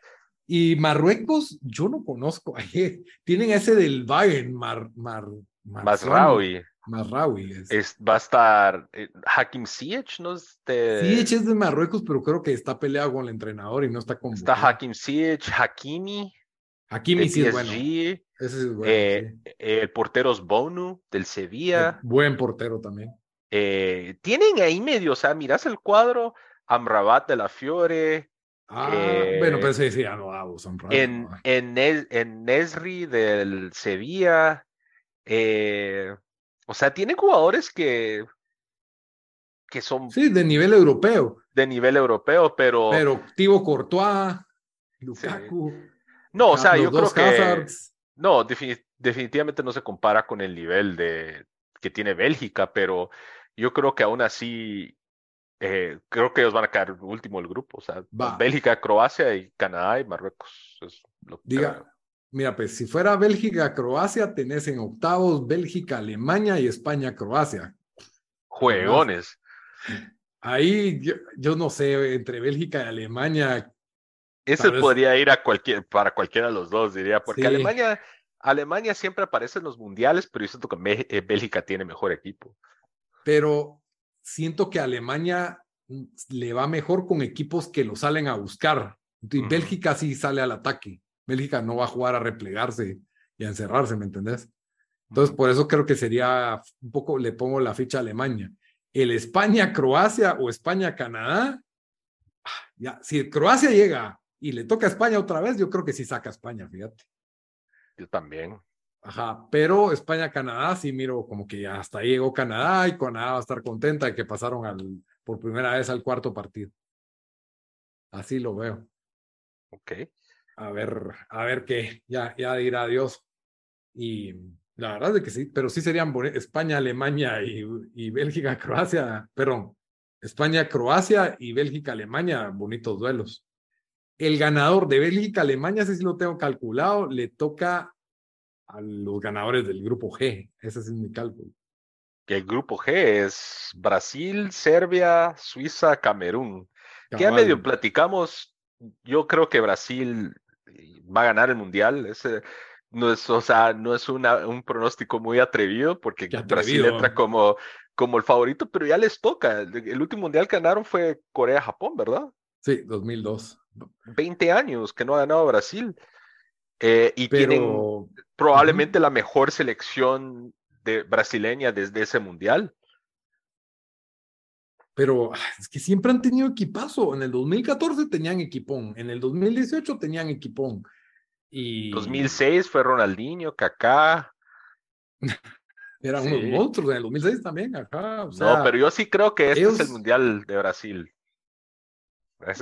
Y Marruecos, yo no conozco. Tienen ese del Bayern, Mar, Mar, Masraoui. Masraoui. Es. va a estar eh, Hakim Ziyech, ¿no? Es de... Ziyech es de Marruecos, pero creo que está peleado con el entrenador y no está con. Está Hakim Ziyech, Hakimi. Hakimi sí es bueno. Ese es bueno eh, El portero es Bonu, del Sevilla. buen portero también. Eh, tienen ahí medio, o sea, miras el cuadro, Amrabat de la Fiore, Ah, bueno, pero sí, sí, no, en, en, en Nesri del Sevilla. Eh, o sea, tiene jugadores que, que son. Sí, de nivel europeo. De nivel europeo, pero. Pero Tibo Courtois, Lukaku. No, o sea, yo creo que. No, definitivamente no se compara con el nivel de que tiene Bélgica, pero yo creo que aún así eh, creo que ellos van a quedar último el grupo. O sea, Bélgica, Croacia y Canadá y Marruecos. Diga, mira, pues si fuera Bélgica, Croacia, tenés en octavos Bélgica, Alemania y España, Croacia. Juegones. Ahí yo, no sé, entre Bélgica y Alemania. Ese podría ir a cualquier, para cualquiera de los dos, diría, porque Alemania, Alemania siempre aparece en los mundiales, pero yo siento que eh, Bélgica tiene mejor equipo. Pero siento que Alemania mm, le va mejor con equipos que lo salen a buscar. Y Bélgica sí sale al ataque. Bélgica no va a jugar a replegarse y a encerrarse, ¿me entendés? Entonces, por eso creo que sería un poco, le pongo la ficha a Alemania. El España-Croacia o España-Canadá, ah, ya, si Croacia llega y le toca a España otra vez, yo creo que sí saca a España, fíjate. Yo también. Ajá, pero España-Canadá sí miro como que hasta ahí llegó Canadá y Canadá va a estar contenta de que pasaron al, por primera vez al cuarto partido. Así lo veo. Ok. A ver, a ver qué, ya, ya dirá Dios. Y la verdad es que sí, pero sí serían España, Alemania y, y Bélgica, Croacia, perdón, España-Croacia y Bélgica-Alemania, bonitos duelos. El ganador de Bélgica-Alemania, ese sí lo tengo calculado, le toca a los ganadores del grupo G. Ese es mi cálculo. Que el grupo G es Brasil, Serbia, Suiza, Camerún. Que ya medio platicamos. Yo creo que Brasil va a ganar el mundial. Ese no es, o sea, no es una, un pronóstico muy atrevido porque Brasil entra como, como el favorito, pero ya les toca. El, último mundial que ganaron fue Corea-Japón, ¿verdad? Sí, 2002. 20 años que no ha ganado Brasil. Eh, y tienen probablemente la mejor selección de brasileña desde ese mundial. Pero ah, es que siempre han tenido equipazo. En el 2014 tenían equipón, en el 2018 tenían equipón. Y... 2006 fue Ronaldinho, Kaká. Eran unos monstruos en el 2006 también, acá. no, pero yo sí creo que este es el Mundial de Brasil.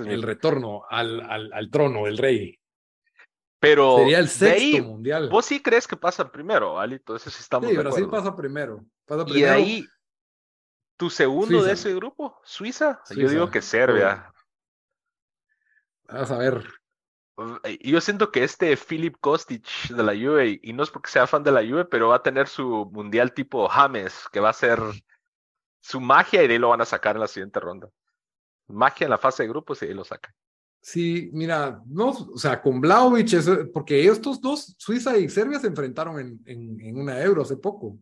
el retorno al, al, al, trono del rey. Pero sería el sexto mundial. Vos sí crees que pasa primero, Ali, entonces sí estamos. Sí, Brasil pasa primero, pasa primero. Y ahí, tu segundo de ese grupo, Suiza. Yo digo que Serbia. Vamos a ver. Yo siento que este Philip Kostic de la Juve, y no es porque sea fan de la Juve, pero va a tener su mundial tipo James, que va a ser su magia y de ahí lo van a sacar en la siguiente ronda. Magia en la fase de grupos y ahí lo sacan. Sí, mira, no, o sea, con Blaovic, porque estos dos, Suiza y Serbia, se enfrentaron en, en, una euro hace poco.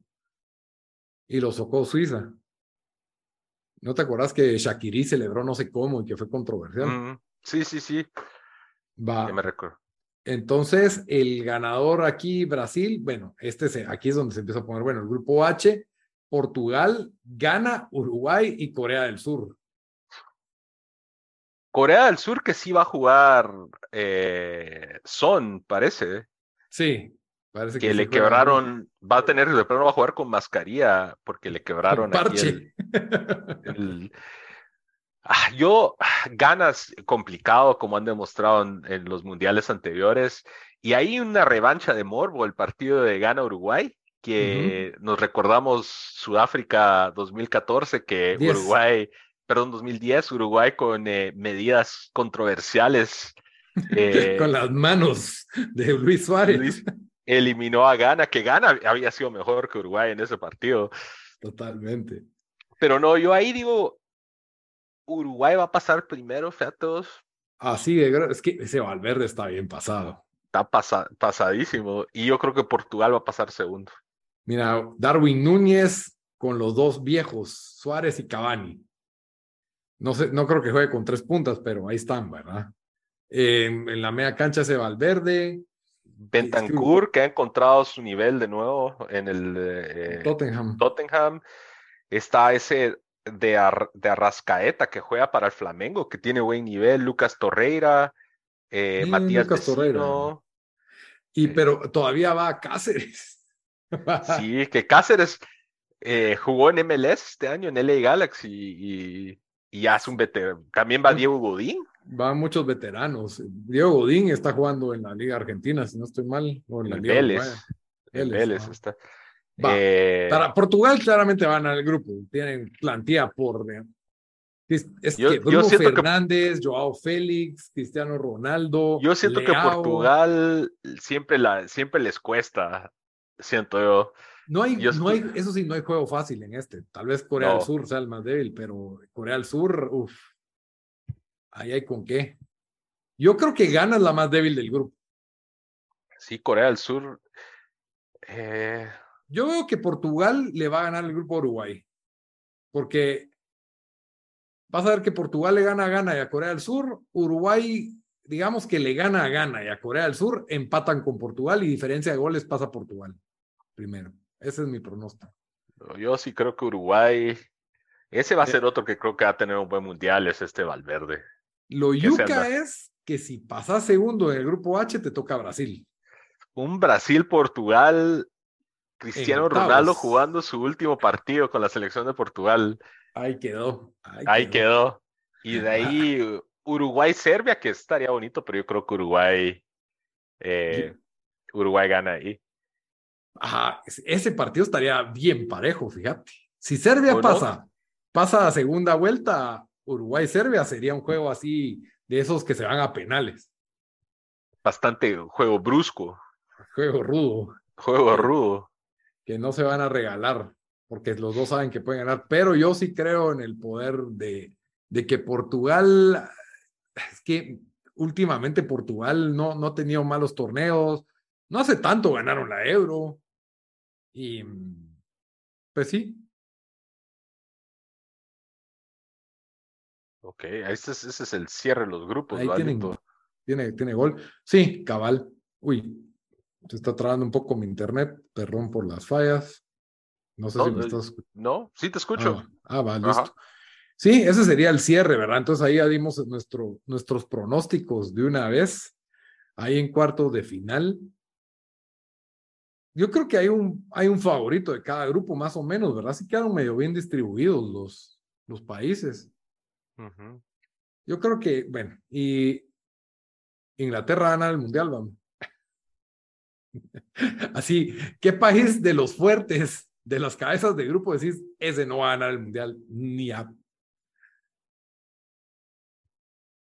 Y lo socó Suiza. ¿No te acuerdas que Shakiri celebró no sé cómo y que fue controversial? sí, sí, sí. Va. Ya me recuerdo. Entonces, el ganador aquí, Brasil, bueno, este se, aquí es donde se empieza a poner, bueno, el grupo H, Portugal, Ghana, Uruguay y Corea del Sur. Corea del Sur que sí va a jugar eh, Son, parece. Sí, parece que, le quebraron, va a tener, de pronto va a jugar con mascarilla porque le quebraron parche. Ah, yo, ganas complicado como han demostrado en, los mundiales anteriores y hay una revancha de Morbo, el partido de Ghana-Uruguay, que nos recordamos Sudáfrica 2014, que Uruguay perdón, 2010, Uruguay con eh, medidas controversiales. Eh, con las manos de Luis Suárez. Eliminó a Ghana, que Ghana había sido mejor que Uruguay en ese partido. Totalmente. Pero no, yo ahí digo, Uruguay va a pasar primero, featos. Así de es que ese Valverde está bien pasado. Está pasadísimo. Y yo creo que Portugal va a pasar segundo. Mira, Darwin Núñez con los dos viejos, Suárez y Cavani. No, sé, no creo que juegue con tres puntas, pero ahí están, ¿verdad? en la media cancha ese Valverde. Bentancur, que ha encontrado su nivel de nuevo en el eh, Tottenham. Tottenham. Está ese de, de, Arrascaeta que juega para el Flamengo, que tiene buen nivel. Lucas Torreira, eh, Matías Lucas Torreira. Y pero todavía va a Cáceres. sí, que Cáceres eh, jugó en MLS este año en LA Galaxy y y ya es un veterano. También va Diego Godín. Van muchos veteranos. Diego Godín está jugando en la Liga Argentina, si no estoy mal. O en la Liga Vélez. Vélez, está. Eh, para Portugal claramente van al grupo. Tienen plantilla por... Es, que Bruno Fernández, Joao Félix, Cristiano Ronaldo. Yo siento que Portugal siempre, la, siempre les cuesta, siento yo. No hay, no hay, eso sí, no hay juego fácil en este. Tal vez Corea del Sur sea el más débil, pero Corea del Sur, uff, ahí hay con qué. Yo creo que gana la más débil del grupo. Sí, Corea del Sur. Eh... Yo veo que Portugal le va a ganar el grupo a Uruguay. Porque vas a ver que Portugal le gana a Ghana y a Corea del Sur. Uruguay, digamos que le gana a Ghana y a Corea del Sur, empatan con Portugal y diferencia de goles pasa a Portugal primero. Ese es mi pronóstico. Yo sí creo que Uruguay, ese va a ser otro que creo que va a tener un buen mundial, es este Valverde. Lo yuca es que si pasas segundo en el grupo H, te toca Brasil. Un Brasil-Portugal, Cristiano Ronaldo jugando su último partido con la selección de Portugal. Ahí quedó. Ahí, quedó. Y de ahí Uruguay-Serbia, que estaría bonito, pero yo creo que Uruguay, eh, Uruguay gana ahí. Ajá, ese partido estaría bien parejo, fíjate. Si Serbia pasa pasa a segunda vuelta, Uruguay-Serbia sería un juego así de esos que se van a penales. Bastante juego brusco. Juego rudo. Juego rudo. Que no se van a regalar, porque los dos saben que pueden ganar. Pero yo sí creo en el poder de, de que Portugal, es que últimamente Portugal no, no ha tenido malos torneos. No hace tanto ganaron la Euro. Y pues sí, Ok, ese es, ese es el cierre de los grupos, Ahí tienen, tiene, tiene gol. Sí, cabal. Uy, se está trabando un poco mi internet. Perdón por las fallas. No sé No, si me eh, estás. No, sí te escucho. Ah, ah, va, Ajá. listo. Sí, ese sería el cierre, ¿verdad? Entonces ahí ya dimos nuestro, nuestros pronósticos de una vez. Ahí en cuartos de final. Yo creo que hay un, hay un favorito de cada grupo, más o menos, ¿verdad? Sí quedaron medio bien distribuidos los, los países. Yo creo que, bueno, y Inglaterra gana el mundial, vamos. Así, ¿qué país de los fuertes, de las cabezas de grupo decís, ese no va a ganar el mundial? Ni a.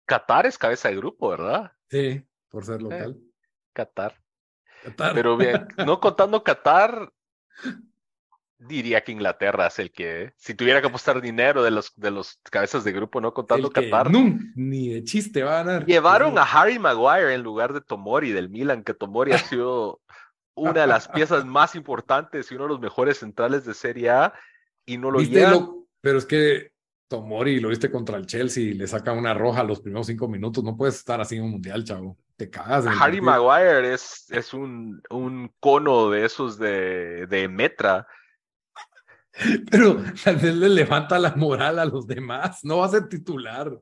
Qatar es cabeza de grupo, ¿verdad? Sí, por ser local. Qatar. Qatar. Pero bien, no contando Qatar, diría que Inglaterra es el que, si tuviera que apostar dinero de los, de los cabezas de grupo, no contando Qatar. ni de chiste va a ganar. Llevaron a Harry Maguire en lugar de Tomori del Milan, que Tomori ha sido una de las piezas más importantes y uno de los mejores centrales de Serie A y no lo ¿Viste llevan. Pero es que Tomori lo viste contra el Chelsea y le saca una roja los primeros cinco minutos. No puedes estar así en un mundial, chavo. Te cagas. Harry. Maguire es, es un, un cono de esos de, de Metra. Pero tal vez le levanta la moral a los demás. No va a ser titular.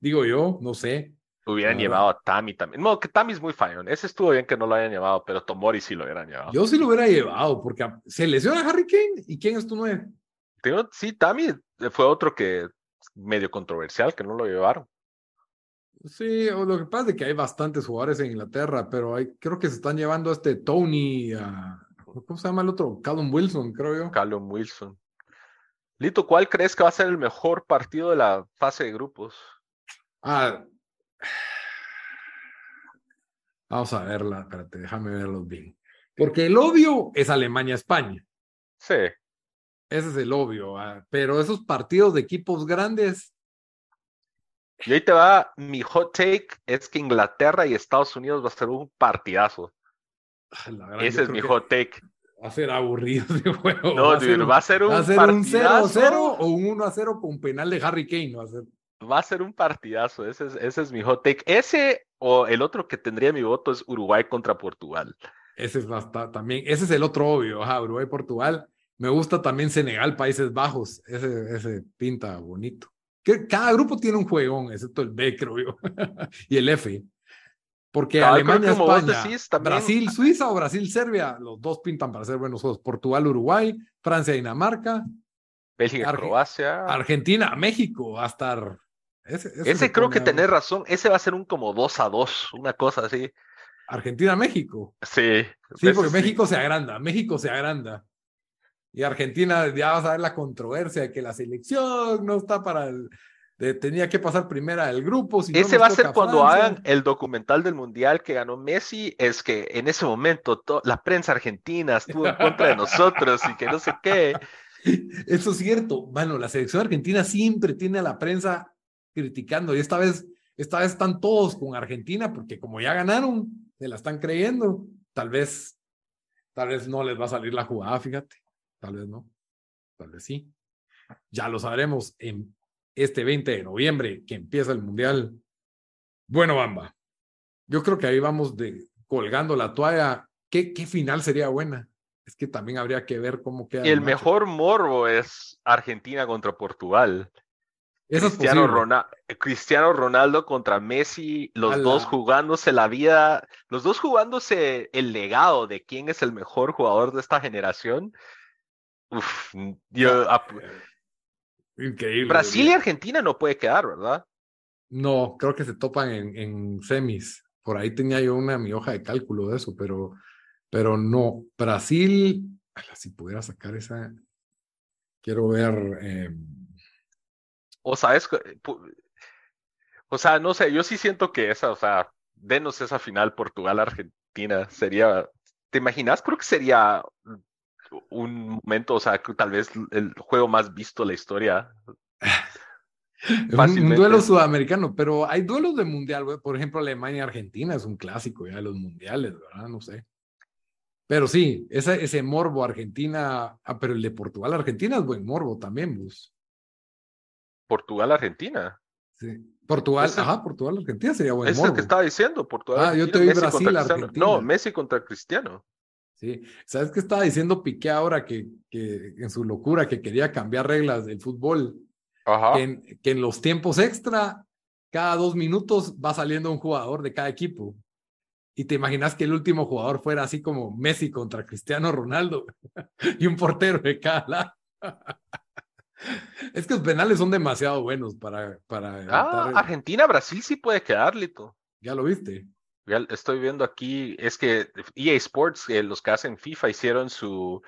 Digo yo, no sé. Hubieran Ah. llevado a Tami también. No, que Tami es muy fallón. Ese estuvo bien que no lo hayan llevado, pero Tomori sí lo hubieran llevado. Yo sí lo hubiera llevado porque a- se lesiona Harry Kane. ¿Y quién es tu nueve? Sí, Tami fue otro que medio controversial, que no lo llevaron. Sí, o lo que pasa es que hay bastantes jugadores en Inglaterra, pero hay, creo que se están llevando a este Tony, a, ¿cómo se llama el otro? Callum Wilson, creo yo. Callum Wilson. Lito, ¿cuál crees que va a ser el mejor partido de la fase de grupos? Ah, vamos a verla, espérate, déjame verlos bien. Porque el obvio es Alemania-España. Sí, Ese es el obvio, ah, pero esos partidos de equipos grandes, y ahí te va, mi hot take es que Inglaterra y Estados Unidos va a ser un partidazo. Ah, la Ese es mi hot take. va a ser aburrido ese juego. No, va a ser dude, un- va a ser un va a ser un partidazo. 0-0 o un 1-0 con penal de Harry Kane. Va a ser. Va a ser un partidazo, ese es, ese es mi hot take. Ese o el otro que tendría mi voto es Uruguay contra Portugal. Ese es bastante, también, ese es el otro obvio, ajá, Uruguay, Portugal. Me gusta también Senegal, Países Bajos. Ese, ese pinta bonito. Que cada grupo tiene un juegón, excepto el B, creo yo. y el F. Porque creo Alemania, España, decís, también- Brasil, Suiza o Brasil, Serbia, los dos pintan para ser buenos juegos. Portugal, Uruguay, Francia, Dinamarca, Bélgica, Arge- Croacia. Argentina, México, va a estar. Ese, ese Ese se creo que tenés razón. Ese va a ser un como 2 a 2, una cosa así. Argentina, México. Sí. Sí, porque México se agranda, México se agranda. Y Argentina, ya vas a ver la controversia de que la selección no está para el. De- tenía que pasar primera del grupo. Si Ese va a ser cuando Francia. hagan el documental del mundial que ganó Messi. Es que en ese momento to- la prensa argentina estuvo en contra de nosotros y que no sé qué. Eso es cierto. Bueno, la selección argentina siempre tiene a la prensa criticando. Y esta vez, esta vez están todos con Argentina, porque como ya ganaron, se la están creyendo. Tal vez, tal vez no les va a salir la jugada, fíjate. Tal vez no. Tal vez sí. Ya lo sabremos en este 20 de noviembre, que empieza el Mundial. Bueno, Bamba. Yo creo que ahí vamos de colgando la toalla. ¿Qué, qué final sería buena? Es que también habría que ver cómo queda. Y el matchup. mejor morbo es Argentina contra Portugal. Eso Cristiano, posible. Rona- Cristiano Ronaldo contra Messi, los Ala. dos jugándose la vida, los dos jugándose el legado de quién es el mejor jugador de esta generación. Uf, yo, Increíble. Brasil y Argentina no puede quedar, ¿verdad? No, creo que se topan en, en semis. Por ahí tenía yo una mi hoja de cálculo de eso, pero, pero no. Brasil, si pudiera sacar esa, quiero ver. eh, O sabes, o sea, no sé, yo sí siento que esa, o sea, denos esa final Portugal-Argentina, sería, ¿te imaginas? Creo que sería un momento, o sea, tal vez el juego más visto de la historia. un, duelo sudamericano, pero hay duelos de mundial, güey. Por ejemplo, Alemania-Argentina es un clásico ya de los mundiales, ¿verdad? No sé. Pero sí, ese, ese morbo Argentina, ah, pero el de Portugal-Argentina es buen morbo también, pues. Portugal-Argentina. Sí. Portugal, ajá, Portugal-Argentina sería buen morbo. Es el que estaba diciendo, Portugal. Ah, yo te oí Brasil-Argentina. No, Messi contra Cristiano. Sí, ¿sabes qué estaba diciendo Piqué ahora que, que en su locura que quería cambiar reglas del fútbol? Ajá. Que, en, los tiempos extra, cada dos minutos va saliendo un jugador de cada equipo. Y te imaginas que el último jugador fuera así como Messi contra Cristiano Ronaldo y un portero de cada lado. Es que los penales son demasiado buenos para. para ah, Argentina, Brasil sí puede quedar, Lito. Ya lo viste estoy viendo aquí, es que EA Sports, eh, los que hacen FIFA, hicieron su...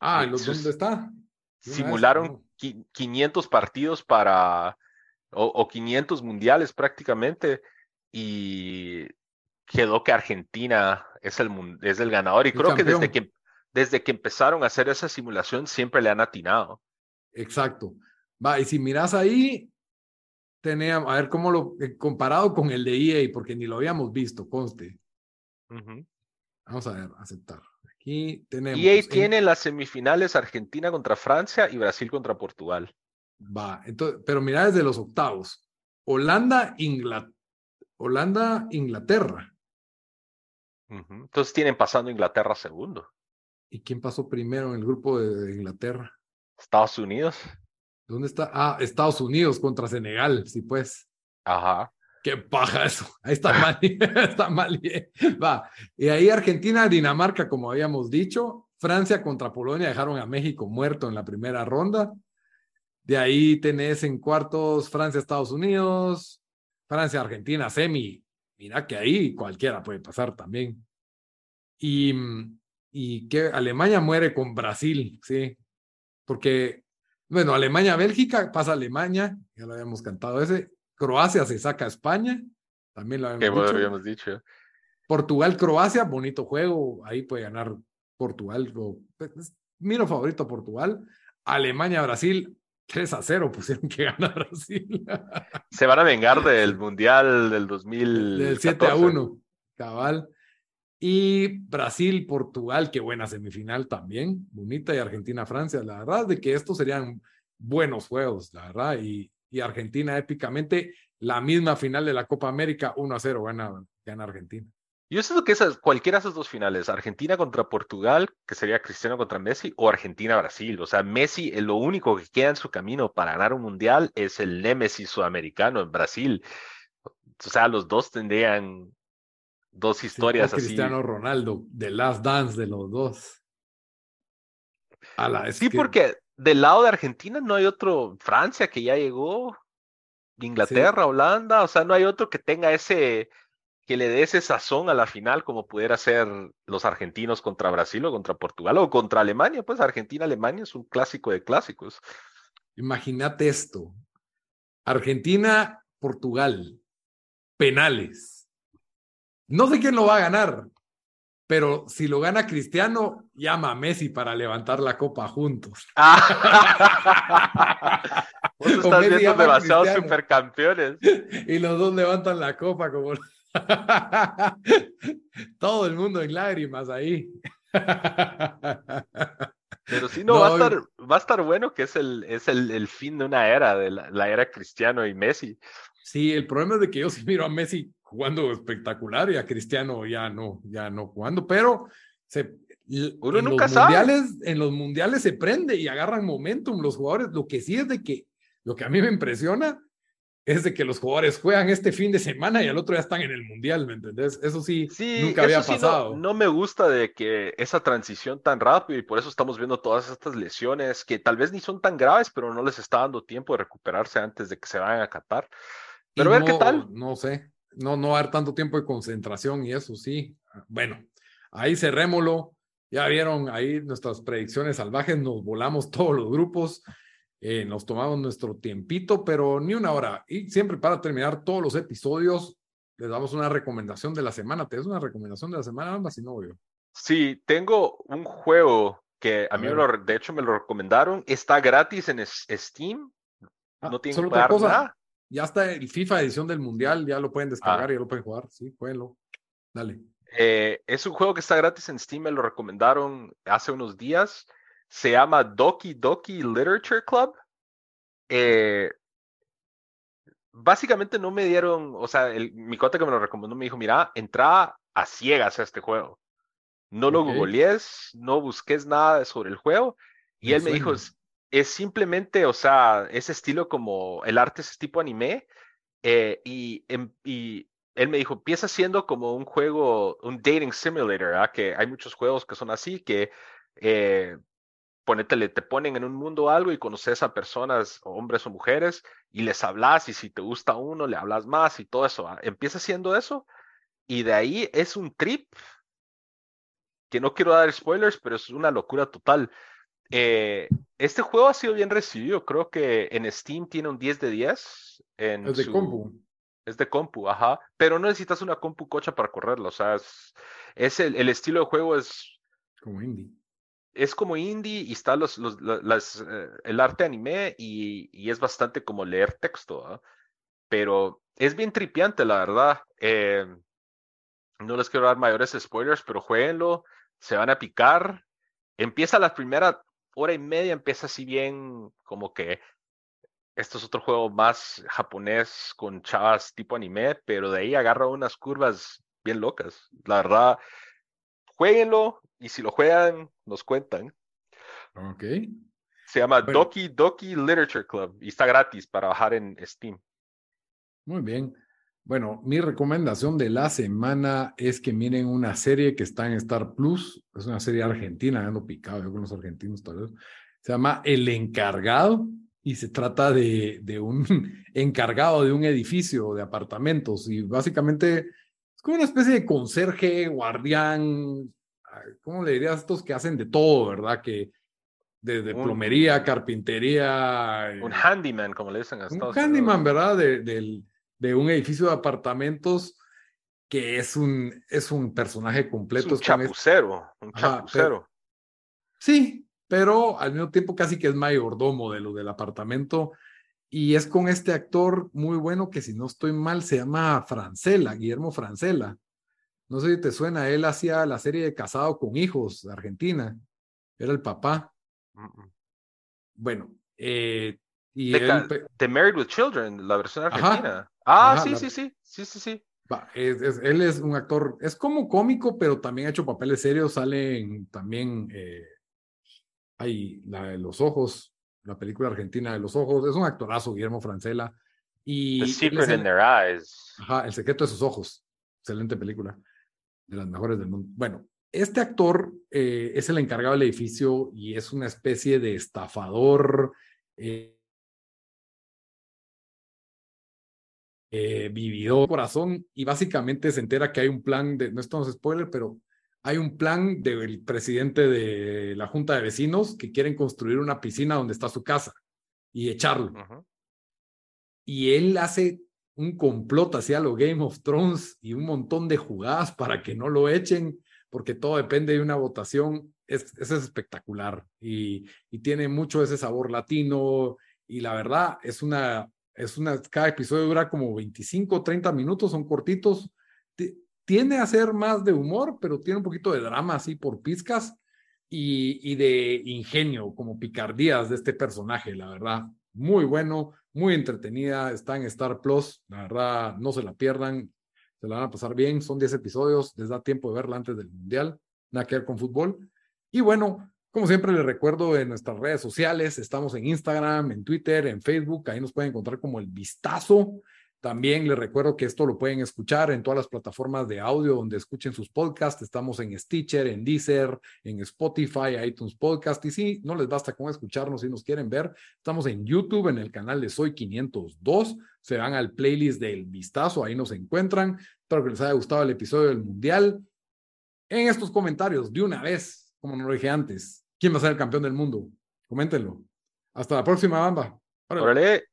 Ah, ¿dónde está? Simularon 500 partidos para, o, 500 mundiales prácticamente, y quedó que Argentina es el, es el ganador. Y creo que desde, que desde que empezaron a hacer esa simulación siempre le han atinado. Exacto. Va, y si miras ahí, tenía, a ver cómo lo, eh, comparado con el de EA, porque ni lo habíamos visto, conste. Vamos a ver, aceptar. Aquí tenemos. EA tiene las semifinales Argentina contra Francia y Brasil contra Portugal. Va, entonces, pero mira desde los octavos. Holanda, Inglaterra. Holanda, Inglaterra. Entonces tienen pasando Inglaterra segundo. ¿Y quién pasó primero en el grupo de Inglaterra? Estados Unidos. ¿Dónde está? Ah, Estados Unidos contra Senegal, sí, pues. Ajá. Qué paja eso. Ahí está mal. está mal. Va. Y ahí Argentina, Dinamarca, como habíamos dicho. Francia contra Polonia dejaron a México muerto en la primera ronda. De ahí tenés en cuartos Francia, Estados Unidos. Francia, Argentina, semi. Mira que ahí cualquiera puede pasar también. Y, y que Alemania muere con Brasil, sí. Porque bueno, Alemania-Bélgica pasa Alemania, ya lo habíamos cantado ese. Croacia se saca a España, también lo habíamos, dicho. Portugal-Croacia, bonito juego, ahí puede ganar Portugal. Pues, miro favorito Portugal. Alemania-Brasil, 3 a 0 pusieron que gana Brasil. Se van a vengar del Mundial del 2000. Del 7 a 1, cabal. Y Brasil, Portugal, qué buena semifinal también, bonita, y Argentina, Francia. La verdad de que estos serían buenos juegos, la verdad. Y, y Argentina épicamente, la misma final de la Copa América, 1 a 0 gana, gana Argentina. Yo sé que esas, cualquiera de esas dos finales, Argentina contra Portugal, que sería Cristiano contra Messi, o Argentina-Brasil. O sea, Messi, es lo único que queda en su camino para ganar un mundial es el Némesis sudamericano en Brasil. O sea, los dos tendrían dos historias así. Cristiano Ronaldo, The Last Dance de los dos. sí, porque del lado de Argentina no hay otro, Francia que ya llegó, Inglaterra, Holanda, o sea, no hay otro que tenga ese, que le dé ese sazón a la final como pudiera ser los argentinos contra Brasil o contra Portugal o contra Alemania, pues Argentina-Alemania es un clásico de clásicos. Imagínate esto, Argentina-Portugal, penales. No sé quién lo va a ganar, pero si lo gana Cristiano, llama a Messi para levantar la copa juntos. Vos estás viendo demasiados supercampeones. Y los dos levantan la copa como... Todo el mundo en lágrimas ahí. Pero sí, no, va, a estar, va a estar bueno que es el, es el, el fin de una era, de la, la, era Cristiano y Messi. Sí, el problema es de que yo sí miro a Messi jugando espectacular y a Cristiano ya no, ya no jugando, pero se, uno en nunca los sabe. Mundiales, en los mundiales se prende y agarran momentum los jugadores. Lo que sí es de que, lo que a mí me impresiona es de que los jugadores juegan este fin de semana y al otro ya están en el mundial, ¿me entendés? Eso sí, nunca había pasado. No, me gusta de que esa transición tan rápido y por eso estamos viendo todas estas lesiones que tal vez ni son tan graves, pero no les está dando tiempo de recuperarse antes de que se vayan a Qatar. Pero a ver qué tal. No sé, no, no dar tanto tiempo de concentración y eso sí. Bueno, ahí cerrémoslo. Ya vieron ahí nuestras predicciones salvajes, nos volamos todos los grupos. Eh, nos tomamos nuestro tiempito, pero ni una hora. Y siempre para terminar todos los episodios, les damos una recomendación de la semana. ¿Te das una recomendación de la semana, ambas? Si no, yo. Sí, tengo un juego que a, mí, de hecho, me lo recomendaron. Está gratis en Steam. Ah, no tiene que pagar nada. Ya está el FIFA edición del Mundial, ya lo pueden descargar y ya lo pueden jugar. Sí, jueguenlo. Dale. Eh, es un juego que está gratis en Steam, me lo recomendaron hace unos días. Se llama Doki Doki Literature Club. Eh, básicamente no me dieron, o sea, el, mi cota que me lo recomendó me dijo, mira, entra a ciegas a este juego. No lo googlees, no busques nada sobre el juego. Y él me dijo, es, simplemente, o sea, ese estilo como el arte es tipo anime. Eh, y, em, y él me dijo, empieza siendo como un juego, un dating simulator, que hay muchos juegos que son así, que eh, te ponen en un mundo algo y conoces a personas, hombres o mujeres, y les hablas, y si te gusta uno, le hablas más y todo eso. Empieza siendo eso, y de ahí es un trip, que no quiero dar spoilers, pero es una locura total. Eh, este juego ha sido bien recibido, creo que en Steam tiene un 10 de 10. En es de compu. Es de compu, ajá. Pero no necesitas una compu cocha para correrlo, o sea, es, el, el estilo de juego es... Como indie es como indie y está los, los las, eh, el arte anime y, y, es bastante como leer texto, ¿ah? pero es bien tripiante, la verdad. Eh, no les quiero dar mayores spoilers, pero jueguenlo, se van a picar. Empieza la primera hora y media, empieza así bien como que esto es otro juego más japonés con chavas tipo anime, pero de ahí agarra unas curvas bien locas. La verdad, jueguenlo, y si lo juegan, nos cuentan. Ok. Se llama Doki Doki Literature Club y está gratis para bajar en Steam. Muy bien. Bueno, mi recomendación de la semana es que miren una serie que está en Star Plus. Es una serie argentina, ando picado yo con los argentinos tal vez. Se llama El Encargado y se trata de, de un encargado de un edificio de apartamentos y básicamente es como una especie de conserje, guardián, ¿cómo le dirías a estos que hacen de todo, verdad? Que desde plomería, carpintería. Un eh, handyman, como le dicen a Un handyman, ¿verdad? De, de, un edificio de apartamentos que es un, es un personaje completo. Es un chapucero, un chapucero. sí, pero al mismo tiempo casi que es mayordomo de lo del apartamento. Y es con este actor muy bueno que si no estoy mal se llama Francela, Guillermo Francela. No sé si te suena, él hacía la serie de Casado con Hijos de Argentina. Era el papá. Bueno, eh, y The Married with Children, la versión argentina. Ah, sí, sí, sí, sí, sí, sí. él es un actor, es como cómico, pero también ha hecho papeles serios. Salen también, eh, hay la de los ojos, la película argentina de los ojos. Es un actorazo, Guillermo Francela. Y The Secret in Their Eyes. Ajá, El secreto de sus ojos. Excelente película de las mejores del mundo. Bueno, este actor eh, es el encargado del edificio y es una especie de estafador. Eh, eh, vividor corazón y básicamente se entera que hay un plan de, no estamos spoiler, pero hay un plan del presidente de la junta de vecinos que quieren construir una piscina donde está su casa y echarlo. Y él hace un complot hacia lo Game of Thrones y un montón de jugadas para que no lo echen, porque todo depende de una votación. Es, es espectacular y, y, tiene mucho ese sabor latino y la verdad es una, es una, cada episodio dura como 25, 30 minutos, son cortitos. Tiene a ser más de humor, pero tiene un poquito de drama así por pizcas y, y de ingenio, como picardías de este personaje, la verdad. Muy bueno, muy entretenida, está en Star Plus, la verdad, no se la pierdan, se la van a pasar bien, son 10 episodios, les da tiempo de verla antes del Mundial, nada que ver con fútbol. Y bueno, como siempre les recuerdo en nuestras redes sociales, estamos en Instagram, en Twitter, en Facebook, ahí nos pueden encontrar como el vistazo. También les recuerdo que esto lo pueden escuchar en todas las plataformas de audio donde escuchen sus podcasts. Estamos en Stitcher, en Deezer, en Spotify, iTunes Podcast. Y si no les basta con escucharnos si nos quieren ver, estamos en YouTube, en el canal de Soy 502. Se van al playlist del Vistazo, ahí nos encuentran. Espero que les haya gustado el episodio del Mundial. En estos comentarios, de una vez, como no lo dije antes, ¿quién va a ser el campeón del mundo? Coméntenlo. Hasta la próxima, Bamba. Órale.